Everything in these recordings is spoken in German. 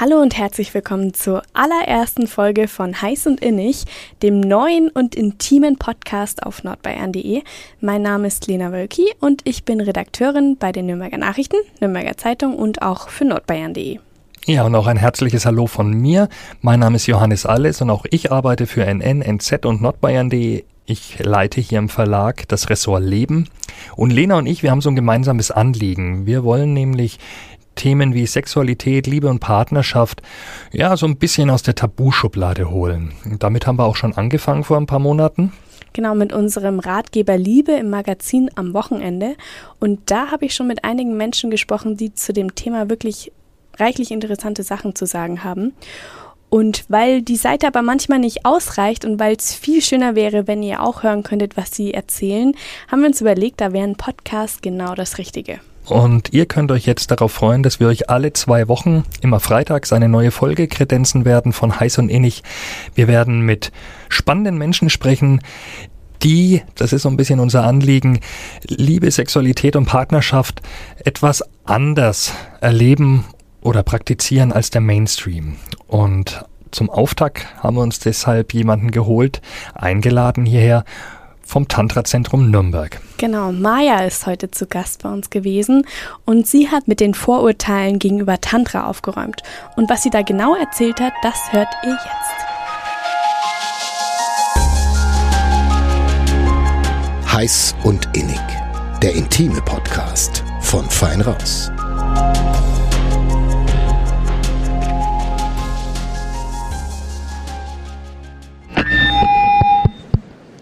Hallo und herzlich willkommen zur allerersten Folge von Heiß und Innig, dem neuen und intimen Podcast auf nordbayern.de. Mein Name ist Lena Wölki und ich bin Redakteurin bei den Nürnberger Nachrichten, Nürnberger Zeitung und auch für nordbayern.de. Ja, und auch ein herzliches Hallo von mir. Mein Name ist Johannes Alles und auch ich arbeite für NN, NZ und nordbayern.de. Ich leite hier im Verlag das Ressort Leben. Und Lena und ich, wir haben so ein gemeinsames Anliegen. Wir wollen nämlich Themen wie Sexualität, Liebe und Partnerschaft ja so ein bisschen aus der Tabuschublade holen. Damit haben wir auch schon angefangen vor ein paar Monaten. Genau, mit unserem Ratgeber Liebe im Magazin am Wochenende. Und da habe ich schon mit einigen Menschen gesprochen, die zu dem Thema wirklich reichlich interessante Sachen zu sagen haben. Und weil die Seite aber manchmal nicht ausreicht und weil es viel schöner wäre, wenn ihr auch hören könntet, was sie erzählen, haben wir uns überlegt, da wäre ein Podcast genau das Richtige. Und ihr könnt euch jetzt darauf freuen, dass wir euch alle zwei Wochen, immer freitags, eine neue Folge kredenzen werden von Heiß und Innig. Wir werden mit spannenden Menschen sprechen, die, das ist so ein bisschen unser Anliegen, Liebe, Sexualität und Partnerschaft etwas anders erleben oder praktizieren als der Mainstream. Und zum Auftakt haben wir uns deshalb jemanden geholt, eingeladen hierher vom Tantra-Zentrum Nürnberg. Genau, Maja ist heute zu Gast bei uns gewesen und sie hat mit den Vorurteilen gegenüber Tantra aufgeräumt. Und was sie da genau erzählt hat, das hört ihr jetzt. Heiß und Innig, der intime Podcast von Fein Raus.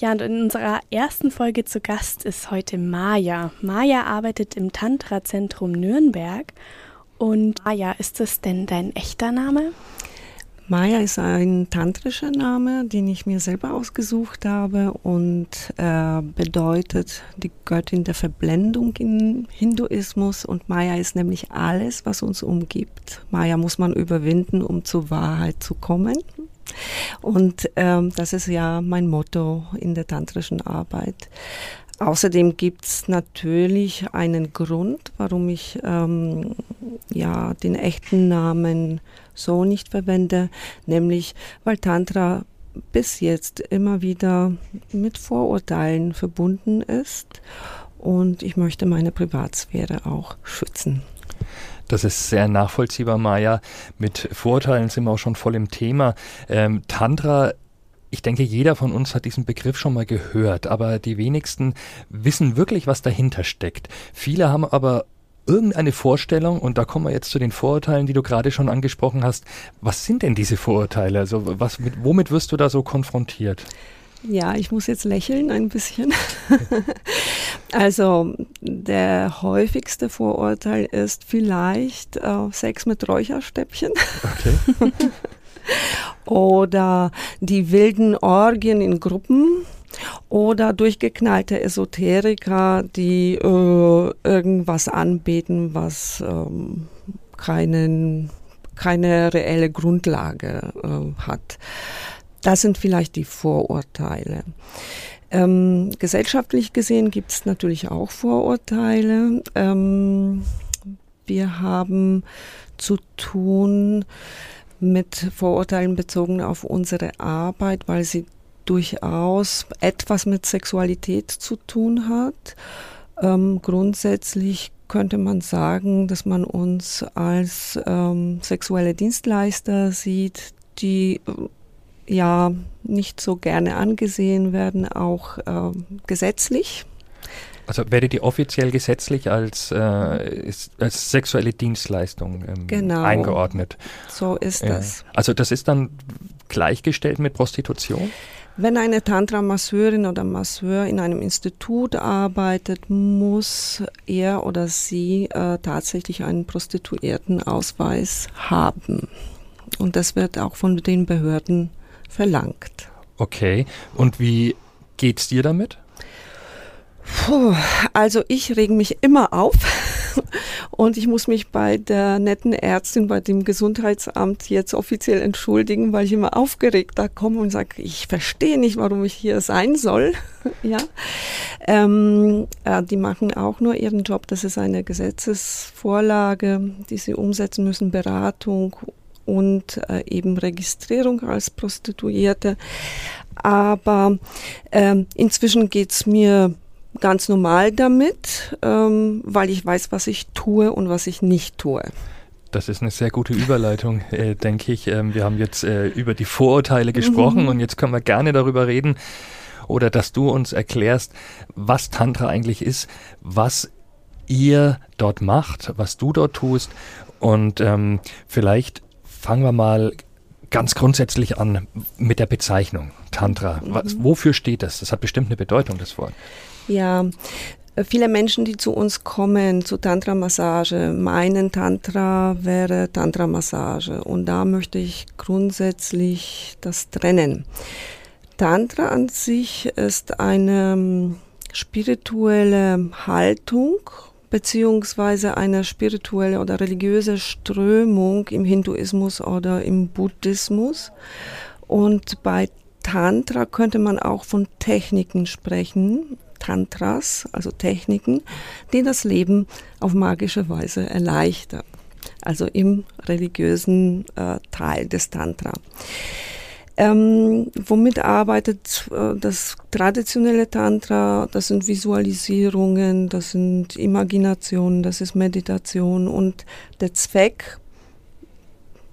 Ja, und in unserer ersten Folge zu Gast ist heute Maja. Maja arbeitet im Tantra-Zentrum Nürnberg. Und Maja, ist das denn dein echter Name? Maya ist ein tantrischer Name, den ich mir selber ausgesucht habe und äh, bedeutet die Göttin der Verblendung im Hinduismus. Und Maya ist nämlich alles, was uns umgibt. Maya muss man überwinden, um zur Wahrheit zu kommen. Und ähm, das ist ja mein Motto in der tantrischen Arbeit. Außerdem gibt es natürlich einen Grund, warum ich ähm, ja, den echten Namen so nicht verwende, nämlich weil Tantra bis jetzt immer wieder mit Vorurteilen verbunden ist und ich möchte meine Privatsphäre auch schützen. Das ist sehr nachvollziehbar, Maja. Mit Vorurteilen sind wir auch schon voll im Thema. Ähm, Tantra ich denke, jeder von uns hat diesen Begriff schon mal gehört, aber die wenigsten wissen wirklich, was dahinter steckt. Viele haben aber irgendeine Vorstellung, und da kommen wir jetzt zu den Vorurteilen, die du gerade schon angesprochen hast. Was sind denn diese Vorurteile? Also was, mit, womit wirst du da so konfrontiert? Ja, ich muss jetzt lächeln ein bisschen. also der häufigste Vorurteil ist vielleicht äh, Sex mit Räucherstäbchen. Okay. oder die wilden Orgien in Gruppen oder durchgeknallte Esoteriker, die äh, irgendwas anbeten, was ähm, keinen, keine reelle Grundlage äh, hat. Das sind vielleicht die Vorurteile. Ähm, gesellschaftlich gesehen gibt es natürlich auch Vorurteile. Ähm, wir haben zu tun mit Vorurteilen bezogen auf unsere Arbeit, weil sie durchaus etwas mit Sexualität zu tun hat. Ähm, grundsätzlich könnte man sagen, dass man uns als ähm, sexuelle Dienstleister sieht, die ja nicht so gerne angesehen werden, auch äh, gesetzlich. Also werdet ihr offiziell gesetzlich als, äh, als sexuelle Dienstleistung ähm, genau. eingeordnet? So ist ja. das. Also das ist dann gleichgestellt mit Prostitution? Wenn eine Tantra-Masseurin oder Masseur in einem Institut arbeitet, muss er oder sie äh, tatsächlich einen Prostituiertenausweis haben. Und das wird auch von den Behörden verlangt. Okay. Und wie geht's dir damit? Puh, also ich reg mich immer auf und ich muss mich bei der netten Ärztin bei dem Gesundheitsamt jetzt offiziell entschuldigen, weil ich immer aufgeregt da komme und sage, ich verstehe nicht, warum ich hier sein soll. ja, ähm, äh, die machen auch nur ihren Job. Das ist eine Gesetzesvorlage, die sie umsetzen müssen, Beratung und äh, eben Registrierung als Prostituierte. Aber ähm, inzwischen geht's mir ganz normal damit, ähm, weil ich weiß, was ich tue und was ich nicht tue. Das ist eine sehr gute Überleitung, äh, denke ich. Ähm, wir haben jetzt äh, über die Vorurteile gesprochen mhm. und jetzt können wir gerne darüber reden oder dass du uns erklärst, was Tantra eigentlich ist, was ihr dort macht, was du dort tust und ähm, vielleicht fangen wir mal ganz grundsätzlich an mit der Bezeichnung Tantra. Was, mhm. wofür steht das? Das hat bestimmt eine Bedeutung, das Wort. Ja, viele Menschen, die zu uns kommen, zu Tantra-Massage, meinen Tantra wäre Tantra-Massage. Und da möchte ich grundsätzlich das trennen. Tantra an sich ist eine ähm, spirituelle Haltung beziehungsweise eine spirituelle oder religiöse Strömung im Hinduismus oder im Buddhismus. Und bei Tantra könnte man auch von Techniken sprechen, Tantras, also Techniken, die das Leben auf magische Weise erleichtern. Also im religiösen äh, Teil des Tantra. Ähm, womit arbeitet äh, das traditionelle Tantra? Das sind Visualisierungen, das sind Imaginationen, das ist Meditation und der Zweck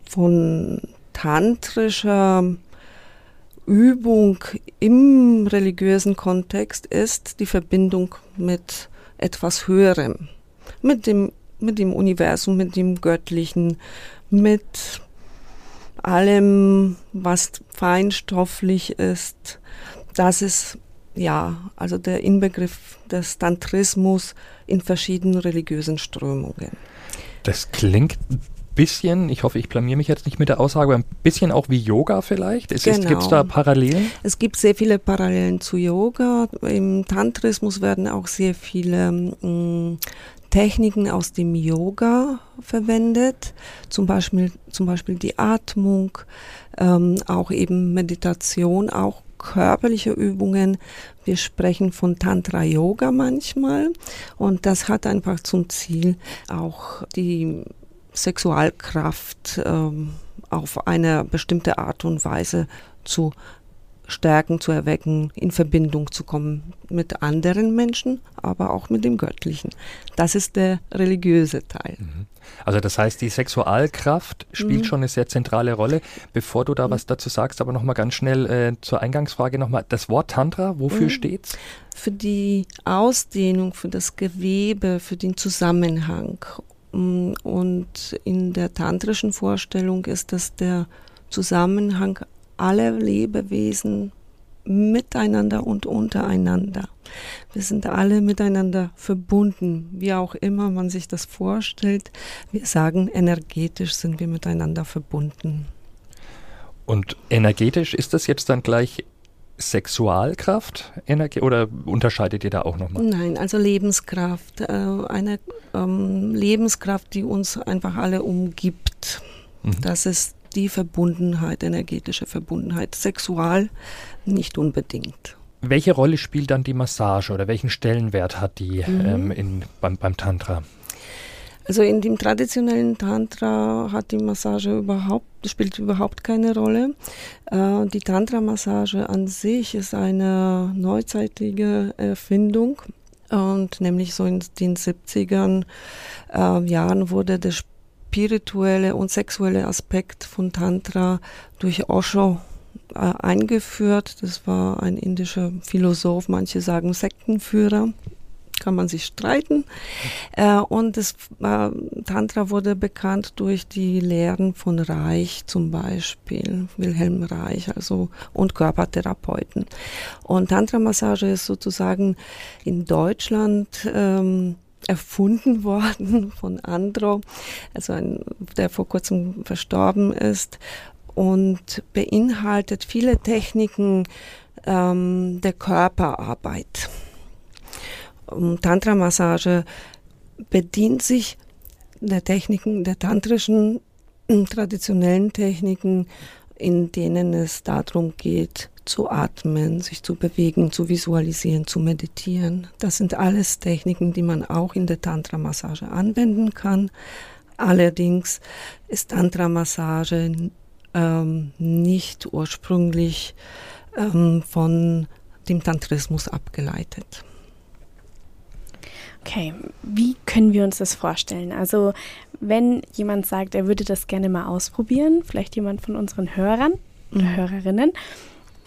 von tantrischer Übung im religiösen Kontext ist die Verbindung mit etwas Höherem, mit dem, mit dem Universum, mit dem Göttlichen, mit allem, was feinstofflich ist. Das ist ja, also der Inbegriff des Tantrismus in verschiedenen religiösen Strömungen. Das klingt bisschen, ich hoffe, ich blamier mich jetzt nicht mit der Aussage, aber ein bisschen auch wie Yoga vielleicht? Gibt es genau. da Parallelen? Es gibt sehr viele Parallelen zu Yoga. Im Tantrismus werden auch sehr viele mh, mm, Techniken aus dem Yoga verwendet, zum Beispiel, zum Beispiel die Atmung, ähm, auch eben Meditation, auch körperliche Übungen. Wir sprechen von Tantra Yoga manchmal und das hat einfach zum Ziel, auch die Sexualkraft ähm, auf eine bestimmte Art und Weise zu stärken, zu erwecken, in Verbindung zu kommen mit anderen Menschen, aber auch mit dem Göttlichen. Das ist der religiöse Teil. Mhm. Also das heißt, die Sexualkraft spielt mhm. schon eine sehr zentrale Rolle. Bevor du da mhm. was dazu sagst, aber nochmal ganz schnell äh, zur Eingangsfrage nochmal. Das Wort Tantra, wofür mhm. steht's? Für die Ausdehnung, für das Gewebe, für den Zusammenhang Mm, und in der tantrischen Vorstellung ist das der Zusammenhang aller Lebewesen miteinander und untereinander. Wir sind alle miteinander verbunden, wie auch immer man sich das vorstellt. Wir sagen, energetisch sind wir miteinander verbunden. Und energetisch ist das jetzt dann gleich Sexualkraft Energie, oder unterscheidet ihr da auch nochmal? Nein, also Lebenskraft. Äh, eine ähm, Lebenskraft, die uns einfach alle umgibt. Mhm. Das ist die Verbundenheit, energetische Verbundenheit. Sexual nicht unbedingt. Welche Rolle spielt dann die Massage oder welchen Stellenwert hat die mhm. ähm, in, beim, beim Tantra? Also in dem traditionellen Tantra hat die Massage überhaupt, spielt überhaupt keine Rolle. Äh, die Tantra-Massage an sich ist eine neuzeitliche Erfindung. Und nämlich so in den 70ern äh, Jahren wurde der spirituelle und sexuelle Aspekt von Tantra durch Osho äh, eingeführt. Das war ein indischer Philosoph, manche sagen Sektenführer kann man sich streiten. Äh, und das äh, Tantra wurde bekannt durch die Lehren von Reich zum Beispiel, Wilhelm Reich, also und Körpertherapeuten. Und Tantra-Massage ist sozusagen in Deutschland ähm, erfunden worden von Andro, also ein, der vor kurzem verstorben ist und beinhaltet viele Techniken ähm, der Körperarbeit. Tantra-Massage bedient sich der Techniken, der tantrischen traditionellen Techniken, in denen es darum geht, zu atmen, sich zu bewegen, zu visualisieren, zu meditieren. Das sind alles Techniken, die man auch in der Tantra-Massage anwenden kann. Allerdings ist Tantra-Massage ähm, nicht ursprünglich ähm, von dem Tantrismus abgeleitet. Okay, wie können wir uns das vorstellen? Also, wenn jemand sagt, er würde das gerne mal ausprobieren, vielleicht jemand von unseren Hörern oder mhm. Hörerinnen,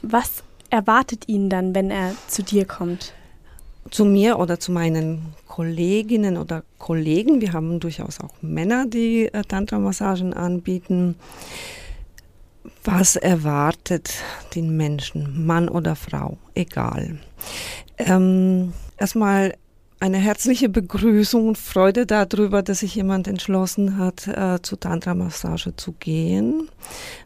was erwartet ihn dann, wenn er zu dir kommt? Zu mir oder zu meinen Kolleginnen oder Kollegen, wir haben durchaus auch Männer, die äh, Tantra-Massagen anbieten. Was erwartet den Menschen, Mann oder Frau, egal. Ähm, erstmal eine herzliche Begrüßung und Freude darüber, dass sich jemand entschlossen hat, äh, zu Tantra-Massage zu gehen.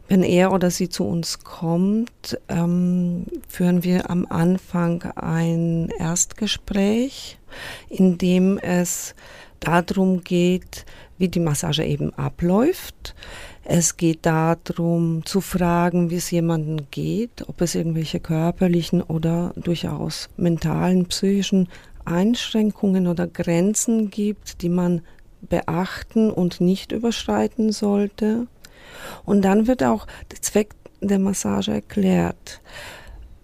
Wenn er oder sie zu uns kommt, ähm, führen wir am Anfang ein Erstgespräch, in dem es darum geht, wie die Massage eben abläuft. Es geht darum zu fragen, wie es jemandem geht, ob es irgendwelche körperlichen oder durchaus mentalen, psychischen Einschränkungen oder Grenzen gibt, die man beachten und nicht überschreiten sollte. Und dann wird auch der Zweck der Massage erklärt.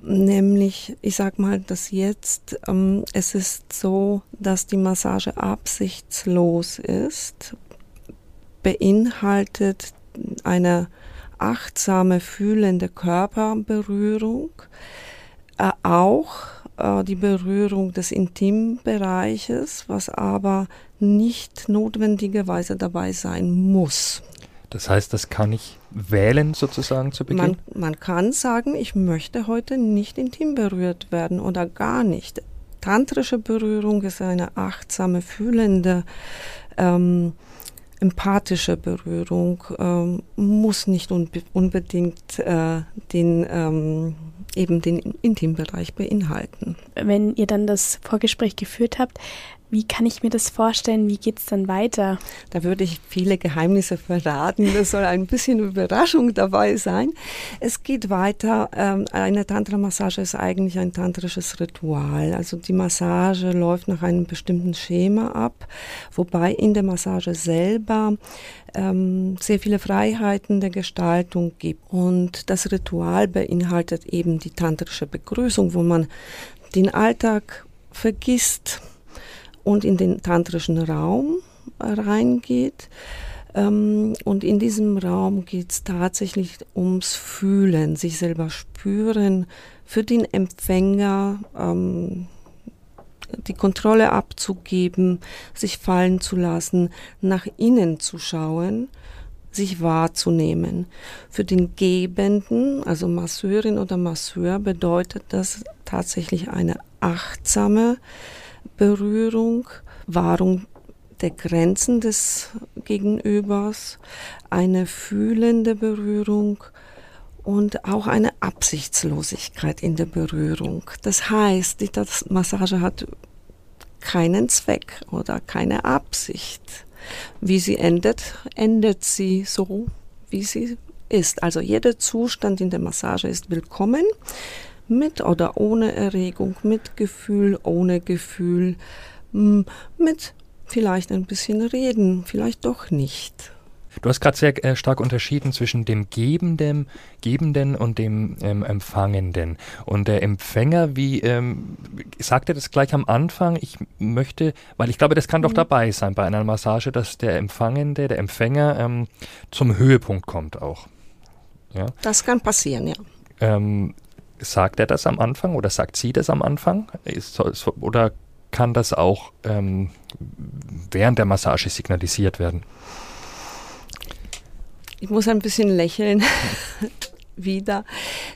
Nämlich, ich sag mal, dass jetzt ähm, es ist so, dass die Massage absichtslos ist, beinhaltet eine achtsame, fühlende Körperberührung, äh, auch äh, die Berührung des Intimbereiches, was aber nicht notwendigerweise dabei sein muss. Das heißt, das kann ich wählen sozusagen zu Beginn? Man, man kann sagen, ich möchte heute nicht intim berührt werden oder gar nicht. Tantrische Berührung ist eine achtsame, fühlende, ähm, empathische Berührung, ähm, muss nicht unbe unbedingt äh, den ähm, eben den Intimbereich beinhalten. Wenn ihr dann das Vorgespräch geführt habt, wie kann ich mir das vorstellen? Wie geht es dann weiter? Da würde ich viele Geheimnisse verraten. Das soll ein bisschen Überraschung dabei sein. Es geht weiter. Ähm, eine Tantra-Massage ist eigentlich ein tantrisches Ritual. Also die Massage läuft nach einem bestimmten Schema ab, wobei in der Massage selber ähm, sehr viele Freiheiten der Gestaltung gibt. Und das Ritual beinhaltet eben die tantrische Begrüßung, wo man den Alltag vergisst und in den tantrischen Raum reingeht. Ähm, und in diesem Raum geht es tatsächlich ums Fühlen, sich selber spüren, für den Empfänger ähm, die Kontrolle abzugeben, sich fallen zu lassen, nach innen zu schauen, sich wahrzunehmen. Für den Gebenden, also Masseurin oder Masseur, bedeutet das tatsächlich eine achtsame Berührung, Wahrung der Grenzen des Gegenübers, eine fühlende Berührung und auch eine Absichtslosigkeit in der Berührung. Das heißt, die Massage hat keinen Zweck oder keine Absicht. Wie sie endet, endet sie so, wie sie ist. Also jeder Zustand in der Massage ist willkommen mit oder ohne Erregung, mit Gefühl, ohne Gefühl, mit vielleicht ein bisschen Reden, vielleicht doch nicht. Du hast gerade sehr äh, stark unterschieden zwischen dem Gebenden, Gebenden und dem ähm, Empfangenden. Und der Empfänger, wie ähm, sagt er das gleich am Anfang? Ich möchte, weil ich glaube, das kann mhm. doch dabei sein bei einer Massage, dass der Empfangende, der Empfänger ähm, zum Höhepunkt kommt auch. Ja? Das kann passieren, ja. Ähm, sagt er das am Anfang oder sagt sie das am Anfang? Ist, oder kann das auch ähm, während der Massage signalisiert werden? Ich muss ein bisschen lächeln. wieder.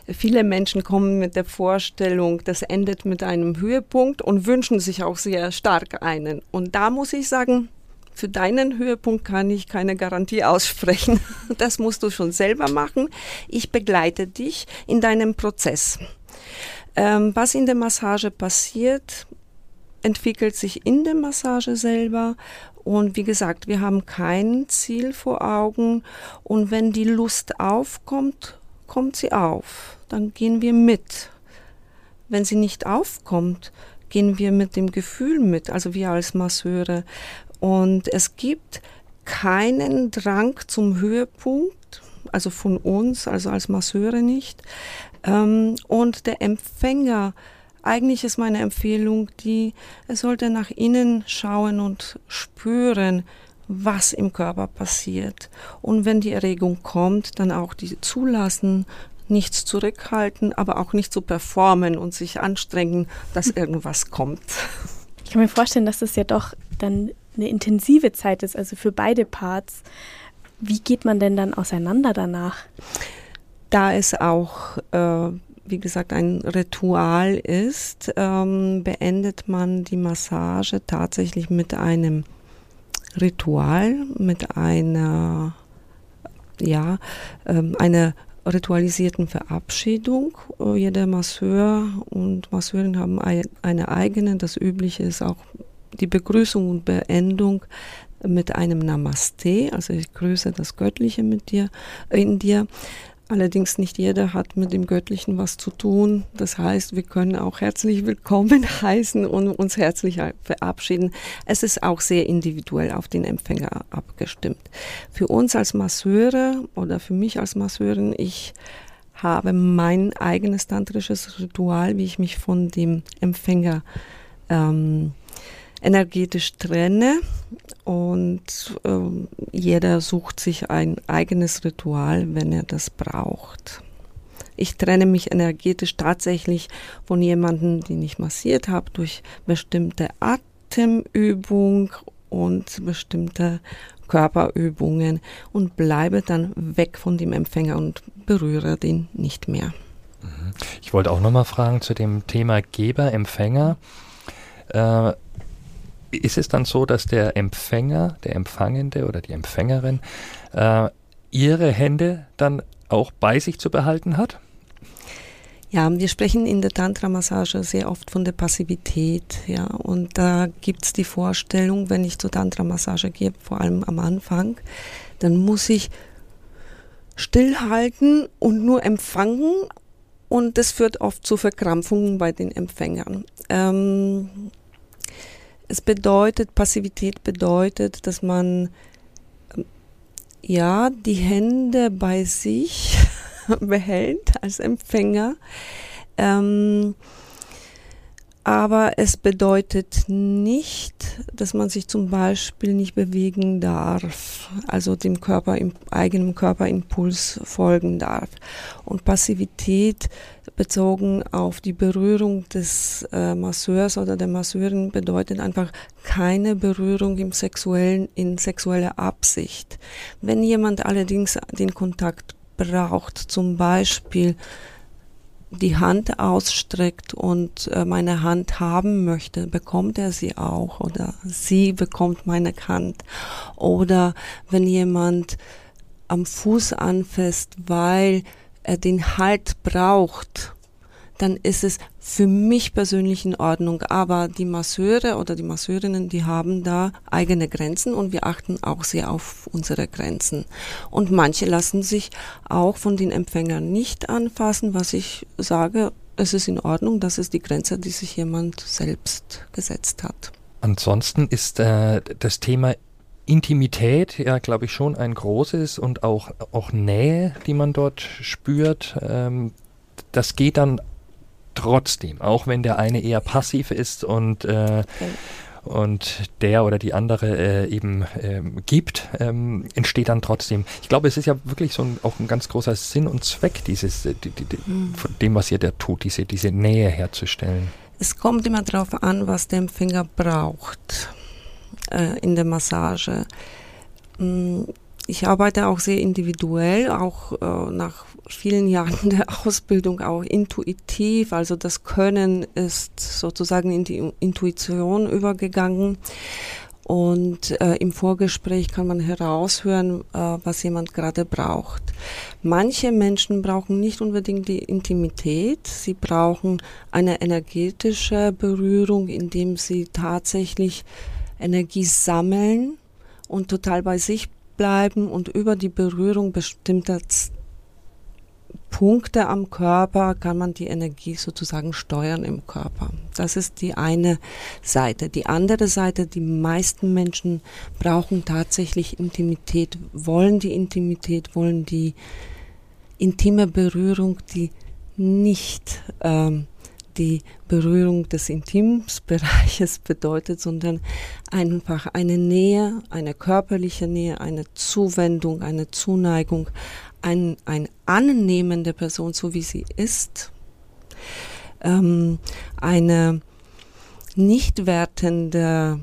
Viele Menschen kommen mit der Vorstellung, das endet mit einem Höhepunkt und wünschen sich auch sehr stark einen. Und da muss ich sagen, für deinen Höhepunkt kann ich keine Garantie aussprechen. Das musst du schon selber machen. Ich begleite dich in deinem Prozess. Ähm, was in der Massage passiert, entwickelt sich in der Massage selber. Und wie gesagt, wir haben kein Ziel vor Augen. Und wenn die Lust aufkommt, kommt sie auf. Dann gehen wir mit. Wenn sie nicht aufkommt, gehen wir mit dem Gefühl mit, also wir als Masseure. Und es gibt keinen Drang zum Höhepunkt, also von uns, also als Masseure nicht. Ähm, und der Empfänger, eigentlich ist meine Empfehlung die, er sollte nach innen schauen und spüren, was im Körper passiert. Und wenn die Erregung kommt, dann auch die zulassen, nichts zurückhalten, aber auch nicht so performen und sich anstrengen, dass irgendwas kommt. Ich kann mir vorstellen, dass das ja doch dann eine intensive Zeit ist, also für beide Parts. Wie geht man denn dann auseinander danach? Da es auch, äh, wie gesagt, ein Ritual ist, ähm, beendet man die Massage tatsächlich mit einem Ritual, mit einer, ja, ähm, einer ritualisierten Verabschiedung. Äh, jeder Masseur und Masseurin haben eine eigene. Das Übliche ist auch die Begrüßung und Beendung mit einem Namaste, also ich grüße das Göttliche mit dir, in dir. Allerdings nicht jeder hat mit dem Göttlichen was zu tun. Das heißt, wir können auch herzlich willkommen heißen und uns herzlich verabschieden. Es ist auch sehr individuell auf den Empfänger abgestimmt. Für uns als Masseure oder für mich als Masseurin, ich habe mein eigenes tantrisches Ritual, wie ich mich von dem Empfänger ähm, energetisch trenne und ähm, jeder sucht sich ein eigenes Ritual, wenn er das braucht. Ich trenne mich energetisch tatsächlich von jemandem, den ich massiert habe, durch bestimmte Atemübung und bestimmte Körperübungen und bleibe dann weg von dem Empfänger und berühre den nicht mehr. Mhm. Ich wollte auch nochmal fragen zu dem Thema Geber-Empfänger. Äh, ist es dann so, dass der Empfänger, der Empfangende oder die Empfängerin äh, ihre Hände dann auch bei sich zu behalten hat? Ja, wir sprechen in der Tantra-Massage sehr oft von der Passivität, ja, und da gibt es die Vorstellung, wenn ich zur Tantra-Massage gehe, vor allem am Anfang, dann muss ich stillhalten und nur empfangen und das führt oft zu Verkrampfungen bei den Empfängern. Ähm, es bedeutet, Passivität bedeutet, dass man ja die Hände bei sich behält als Empfänger. Ähm, aber es bedeutet nicht, dass man sich zum Beispiel nicht bewegen darf, also dem Körper, im eigenen Körperimpuls folgen darf. Und Passivität bezogen auf die Berührung des äh, Masseurs oder der Masseurin bedeutet einfach keine Berührung im sexuellen, in sexueller Absicht. Wenn jemand allerdings den Kontakt braucht, zum Beispiel die Hand ausstreckt und äh, meine Hand haben möchte, bekommt er sie auch oder sie bekommt meine Hand. Oder wenn jemand am Fuß anfasst, weil er den Halt braucht, dann ist es für mich persönlich in Ordnung. Aber die Masseure oder die Masseurinnen, die haben da eigene Grenzen und wir achten auch sehr auf unsere Grenzen. Und manche lassen sich auch von den Empfängern nicht anfassen, was ich sage, es ist in Ordnung, das ist die Grenze, die sich jemand selbst gesetzt hat. Ansonsten ist äh, das Thema Intimität ja, glaube ich, schon ein großes und auch, auch Nähe, die man dort spürt. Ähm, das geht dann trotzdem, auch wenn der eine eher passiv ist und äh, okay. und der oder die andere äh, eben ähm, gibt, ähm, entsteht dann trotzdem. Ich glaube, es ist ja wirklich so ein, auch ein ganz großer Sinn und Zweck dieses, äh, die, die, die, mhm. von dem, was ihr da tut, diese, diese Nähe herzustellen. Es kommt immer darauf an, was der Empfänger braucht äh, in der Massage. Mm, ich arbeite auch sehr individuell, auch äh, nach vielen Jahren der Ausbildung auch intuitiv. Also das Können ist sozusagen in die Intuition übergegangen. Und äh, im Vorgespräch kann man heraushören, äh, was jemand gerade braucht. Manche Menschen brauchen nicht unbedingt die Intimität, sie brauchen eine energetische Berührung, indem sie tatsächlich Energie sammeln und total bei sich bleiben und über die Berührung bestimmter Punkte am Körper kann man die Energie sozusagen steuern im Körper. Das ist die eine Seite. Die andere Seite, die meisten Menschen brauchen tatsächlich Intimität, wollen die Intimität, wollen die intime Berührung, die nicht ähm, die Berührung des Intimsbereiches bedeutet, sondern einfach eine Nähe, eine körperliche Nähe, eine Zuwendung, eine Zuneigung, ein, ein Annehmen der Person, so wie sie ist, ähm, eine nicht wertende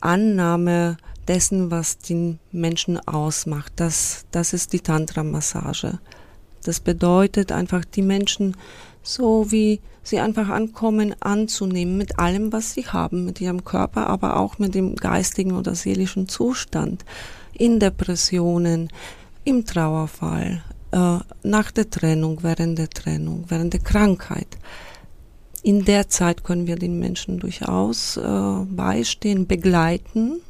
Annahme dessen, was den Menschen ausmacht. Das, das ist die Tantra-Massage. Das bedeutet einfach, die Menschen so wie sie einfach ankommen, anzunehmen mit allem, was sie haben, mit ihrem Körper, aber auch mit dem geistigen oder seelischen Zustand, in Depressionen, im Trauerfall, äh, nach der Trennung, während der Trennung, während der Krankheit. In der Zeit können wir den Menschen durchaus äh, beistehen, begleiten,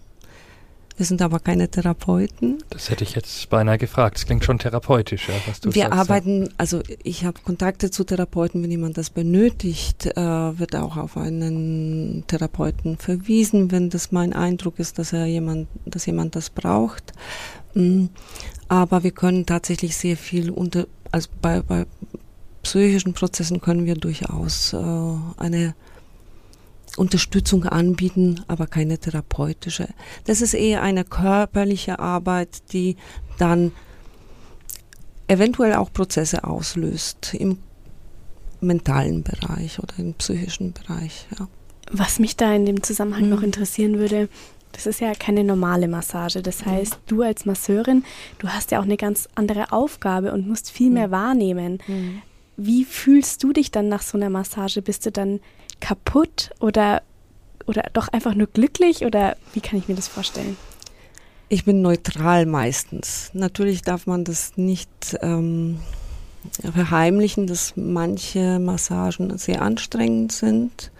wir sind aber keine Therapeuten. Das hätte ich jetzt beinahe gefragt. Das klingt schon therapeutisch, ja, was du Wir sagst, arbeiten, also ich habe Kontakte zu Therapeuten, wenn jemand das benötigt, äh, wird auch auf einen Therapeuten verwiesen, wenn das mein Eindruck ist, dass er jemand, dass jemand das braucht. Mm, aber wir können tatsächlich sehr viel unter, also bei, bei psychischen Prozessen können wir durchaus äh, eine Unterstützung anbieten, aber keine therapeutische. Das ist eher eine körperliche Arbeit, die dann eventuell auch Prozesse auslöst im mentalen Bereich oder im psychischen Bereich. Ja. Was mich da in dem Zusammenhang mhm. noch interessieren würde, das ist ja keine normale Massage. Das mhm. heißt, du als Masseurin, du hast ja auch eine ganz andere Aufgabe und musst viel mehr mhm. wahrnehmen. Mhm. Wie fühlst du dich dann nach so einer Massage? Bist du dann kaputt oder, oder doch einfach nur glücklich oder wie kann ich mir das vorstellen? Ich bin neutral meistens. Natürlich darf man das nicht ähm, verheimlichen, dass manche Massagen sehr anstrengend sind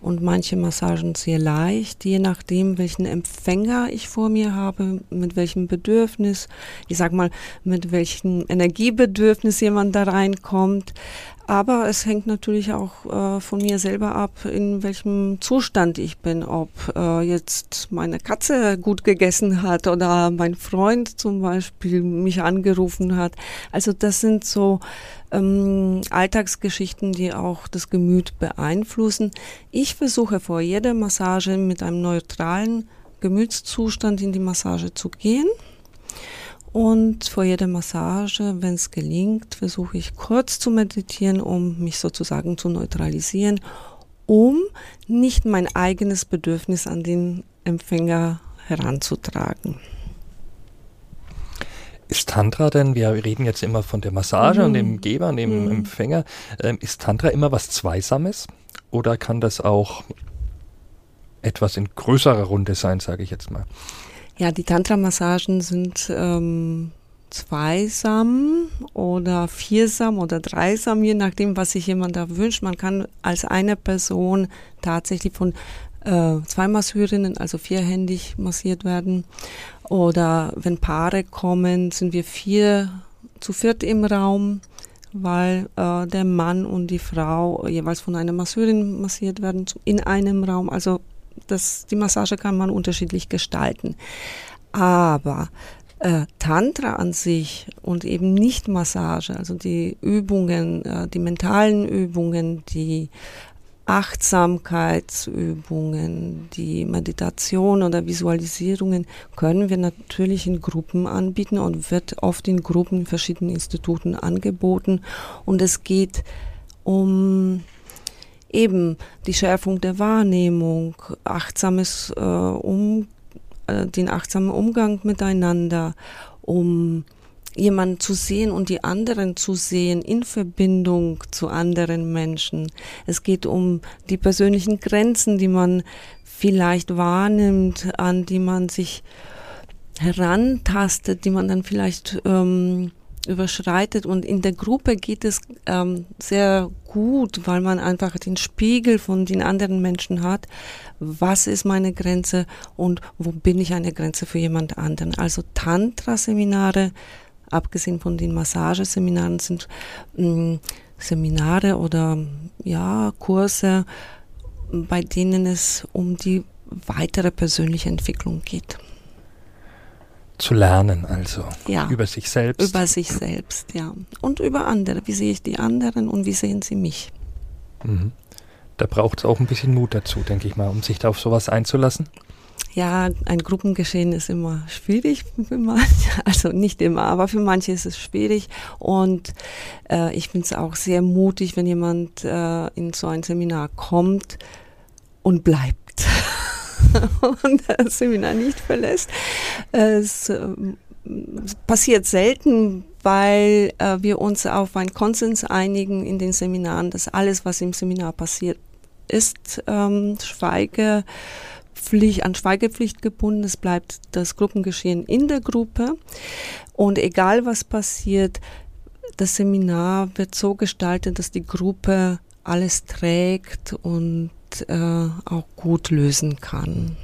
und manche Massagen sehr leicht, je nachdem, welchen Empfänger ich vor mir habe, mit welchem Bedürfnis, ich sag mal, mit welchem Energiebedürfnis jemand da reinkommt. Aber es hängt natürlich auch äh, von mir selber ab, in welchem Zustand ich bin. Ob äh, jetzt meine Katze gut gegessen hat oder mein Freund zum Beispiel mich angerufen hat. Also das sind so ähm, Alltagsgeschichten, die auch das Gemüt beeinflussen. Ich versuche vor jeder Massage mit einem neutralen Gemütszustand in die Massage zu gehen. Und vor jeder Massage, wenn es gelingt, versuche ich kurz zu meditieren, um mich sozusagen zu neutralisieren, um nicht mein eigenes Bedürfnis an den Empfänger heranzutragen. Ist Tantra denn, wir reden jetzt immer von der Massage mhm. und dem Geber und dem mhm. Empfänger, ähm, ist Tantra immer was Zweisames oder kann das auch etwas in größerer Runde sein, sage ich jetzt mal? Ja, die Tantra-Massagen sind ähm, zweisam oder viersam oder dreisam, je nachdem, was sich jemand da wünscht. Man kann als eine Person tatsächlich von äh, zwei Masseurinnen, also vierhändig massiert werden. Oder wenn Paare kommen, sind wir vier zu viert im Raum, weil äh, der Mann und die Frau jeweils von einer Masseurin massiert werden in einem Raum. Also das, die Massage kann man unterschiedlich gestalten. Aber äh, Tantra an sich und eben nicht Massage, also die Übungen, äh, die mentalen Übungen, die Achtsamkeitsübungen, die Meditation oder Visualisierungen können wir natürlich in Gruppen anbieten und wird oft in Gruppen in verschiedenen Instituten angeboten. Und es geht um eben die Schärfung der Wahrnehmung, achtsames äh, um äh, den achtsamen Umgang miteinander, um jemanden zu sehen und die anderen zu sehen in Verbindung zu anderen Menschen. Es geht um die persönlichen Grenzen, die man vielleicht wahrnimmt, an die man sich herantastet, die man dann vielleicht ähm, überschreitet. Und in der Gruppe geht es ähm, sehr gut, weil man einfach den Spiegel von den anderen Menschen hat. Was ist meine Grenze und wo bin ich eine Grenze für jemand anderen? Also Tantra-Seminare, abgesehen von den Massageseminaren, sind ähm, Seminare oder ja Kurse, bei denen es um die weitere persönliche Entwicklung geht. Zu lernen also. Ja. Über sich selbst. Über sich selbst, ja. Und über andere. Wie sehe ich die anderen und wie sehen sie mich? Mhm. Da braucht es auch ein bisschen Mut dazu, denke ich mal, um sich da auf sowas einzulassen. Ja, ein Gruppengeschehen ist immer schwierig für manche, also nicht immer, aber für manche ist es schwierig. Und äh, ich finde es auch sehr mutig, wenn jemand äh, in so ein Seminar kommt und bleibt. und das Seminar nicht verlässt. Es äh, passiert selten, weil äh, wir uns auf einen Konsens einigen in den Seminaren, dass alles, was im Seminar passiert, ist ähm, Schweigepflicht, an Schweigepflicht gebunden. Es bleibt das Gruppengeschehen in der Gruppe. Und egal was passiert, das Seminar wird so gestaltet, dass die Gruppe alles trägt und äh, auch gut lösen kann.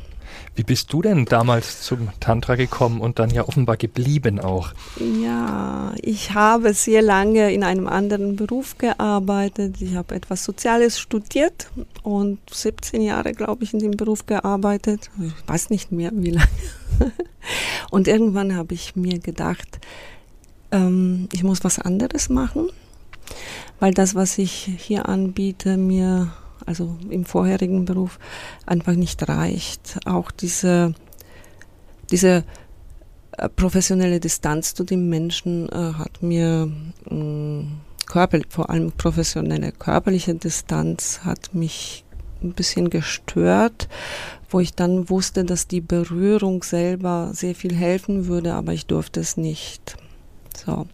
Wie bist du denn damals zum Tantra gekommen und dann ja offenbar geblieben auch? Ja, ich habe sehr lange in einem anderen Beruf gearbeitet. Ich habe etwas Soziales studiert und 17 Jahre, glaube ich, in dem Beruf gearbeitet. Ich weiß nicht mehr, wie lange. Und irgendwann habe ich mir gedacht, ähm, ich muss was anderes machen, weil das, was ich hier anbiete, mir also im vorherigen Beruf, einfach nicht reicht. Auch diese, diese äh, professionelle Distanz zu den Menschen äh, hat mir mh, mm, körperlich, vor allem professionelle körperliche Distanz hat mich ein bisschen gestört, wo ich dann wusste, dass die Berührung selber sehr viel helfen würde, aber ich durfte es nicht. So.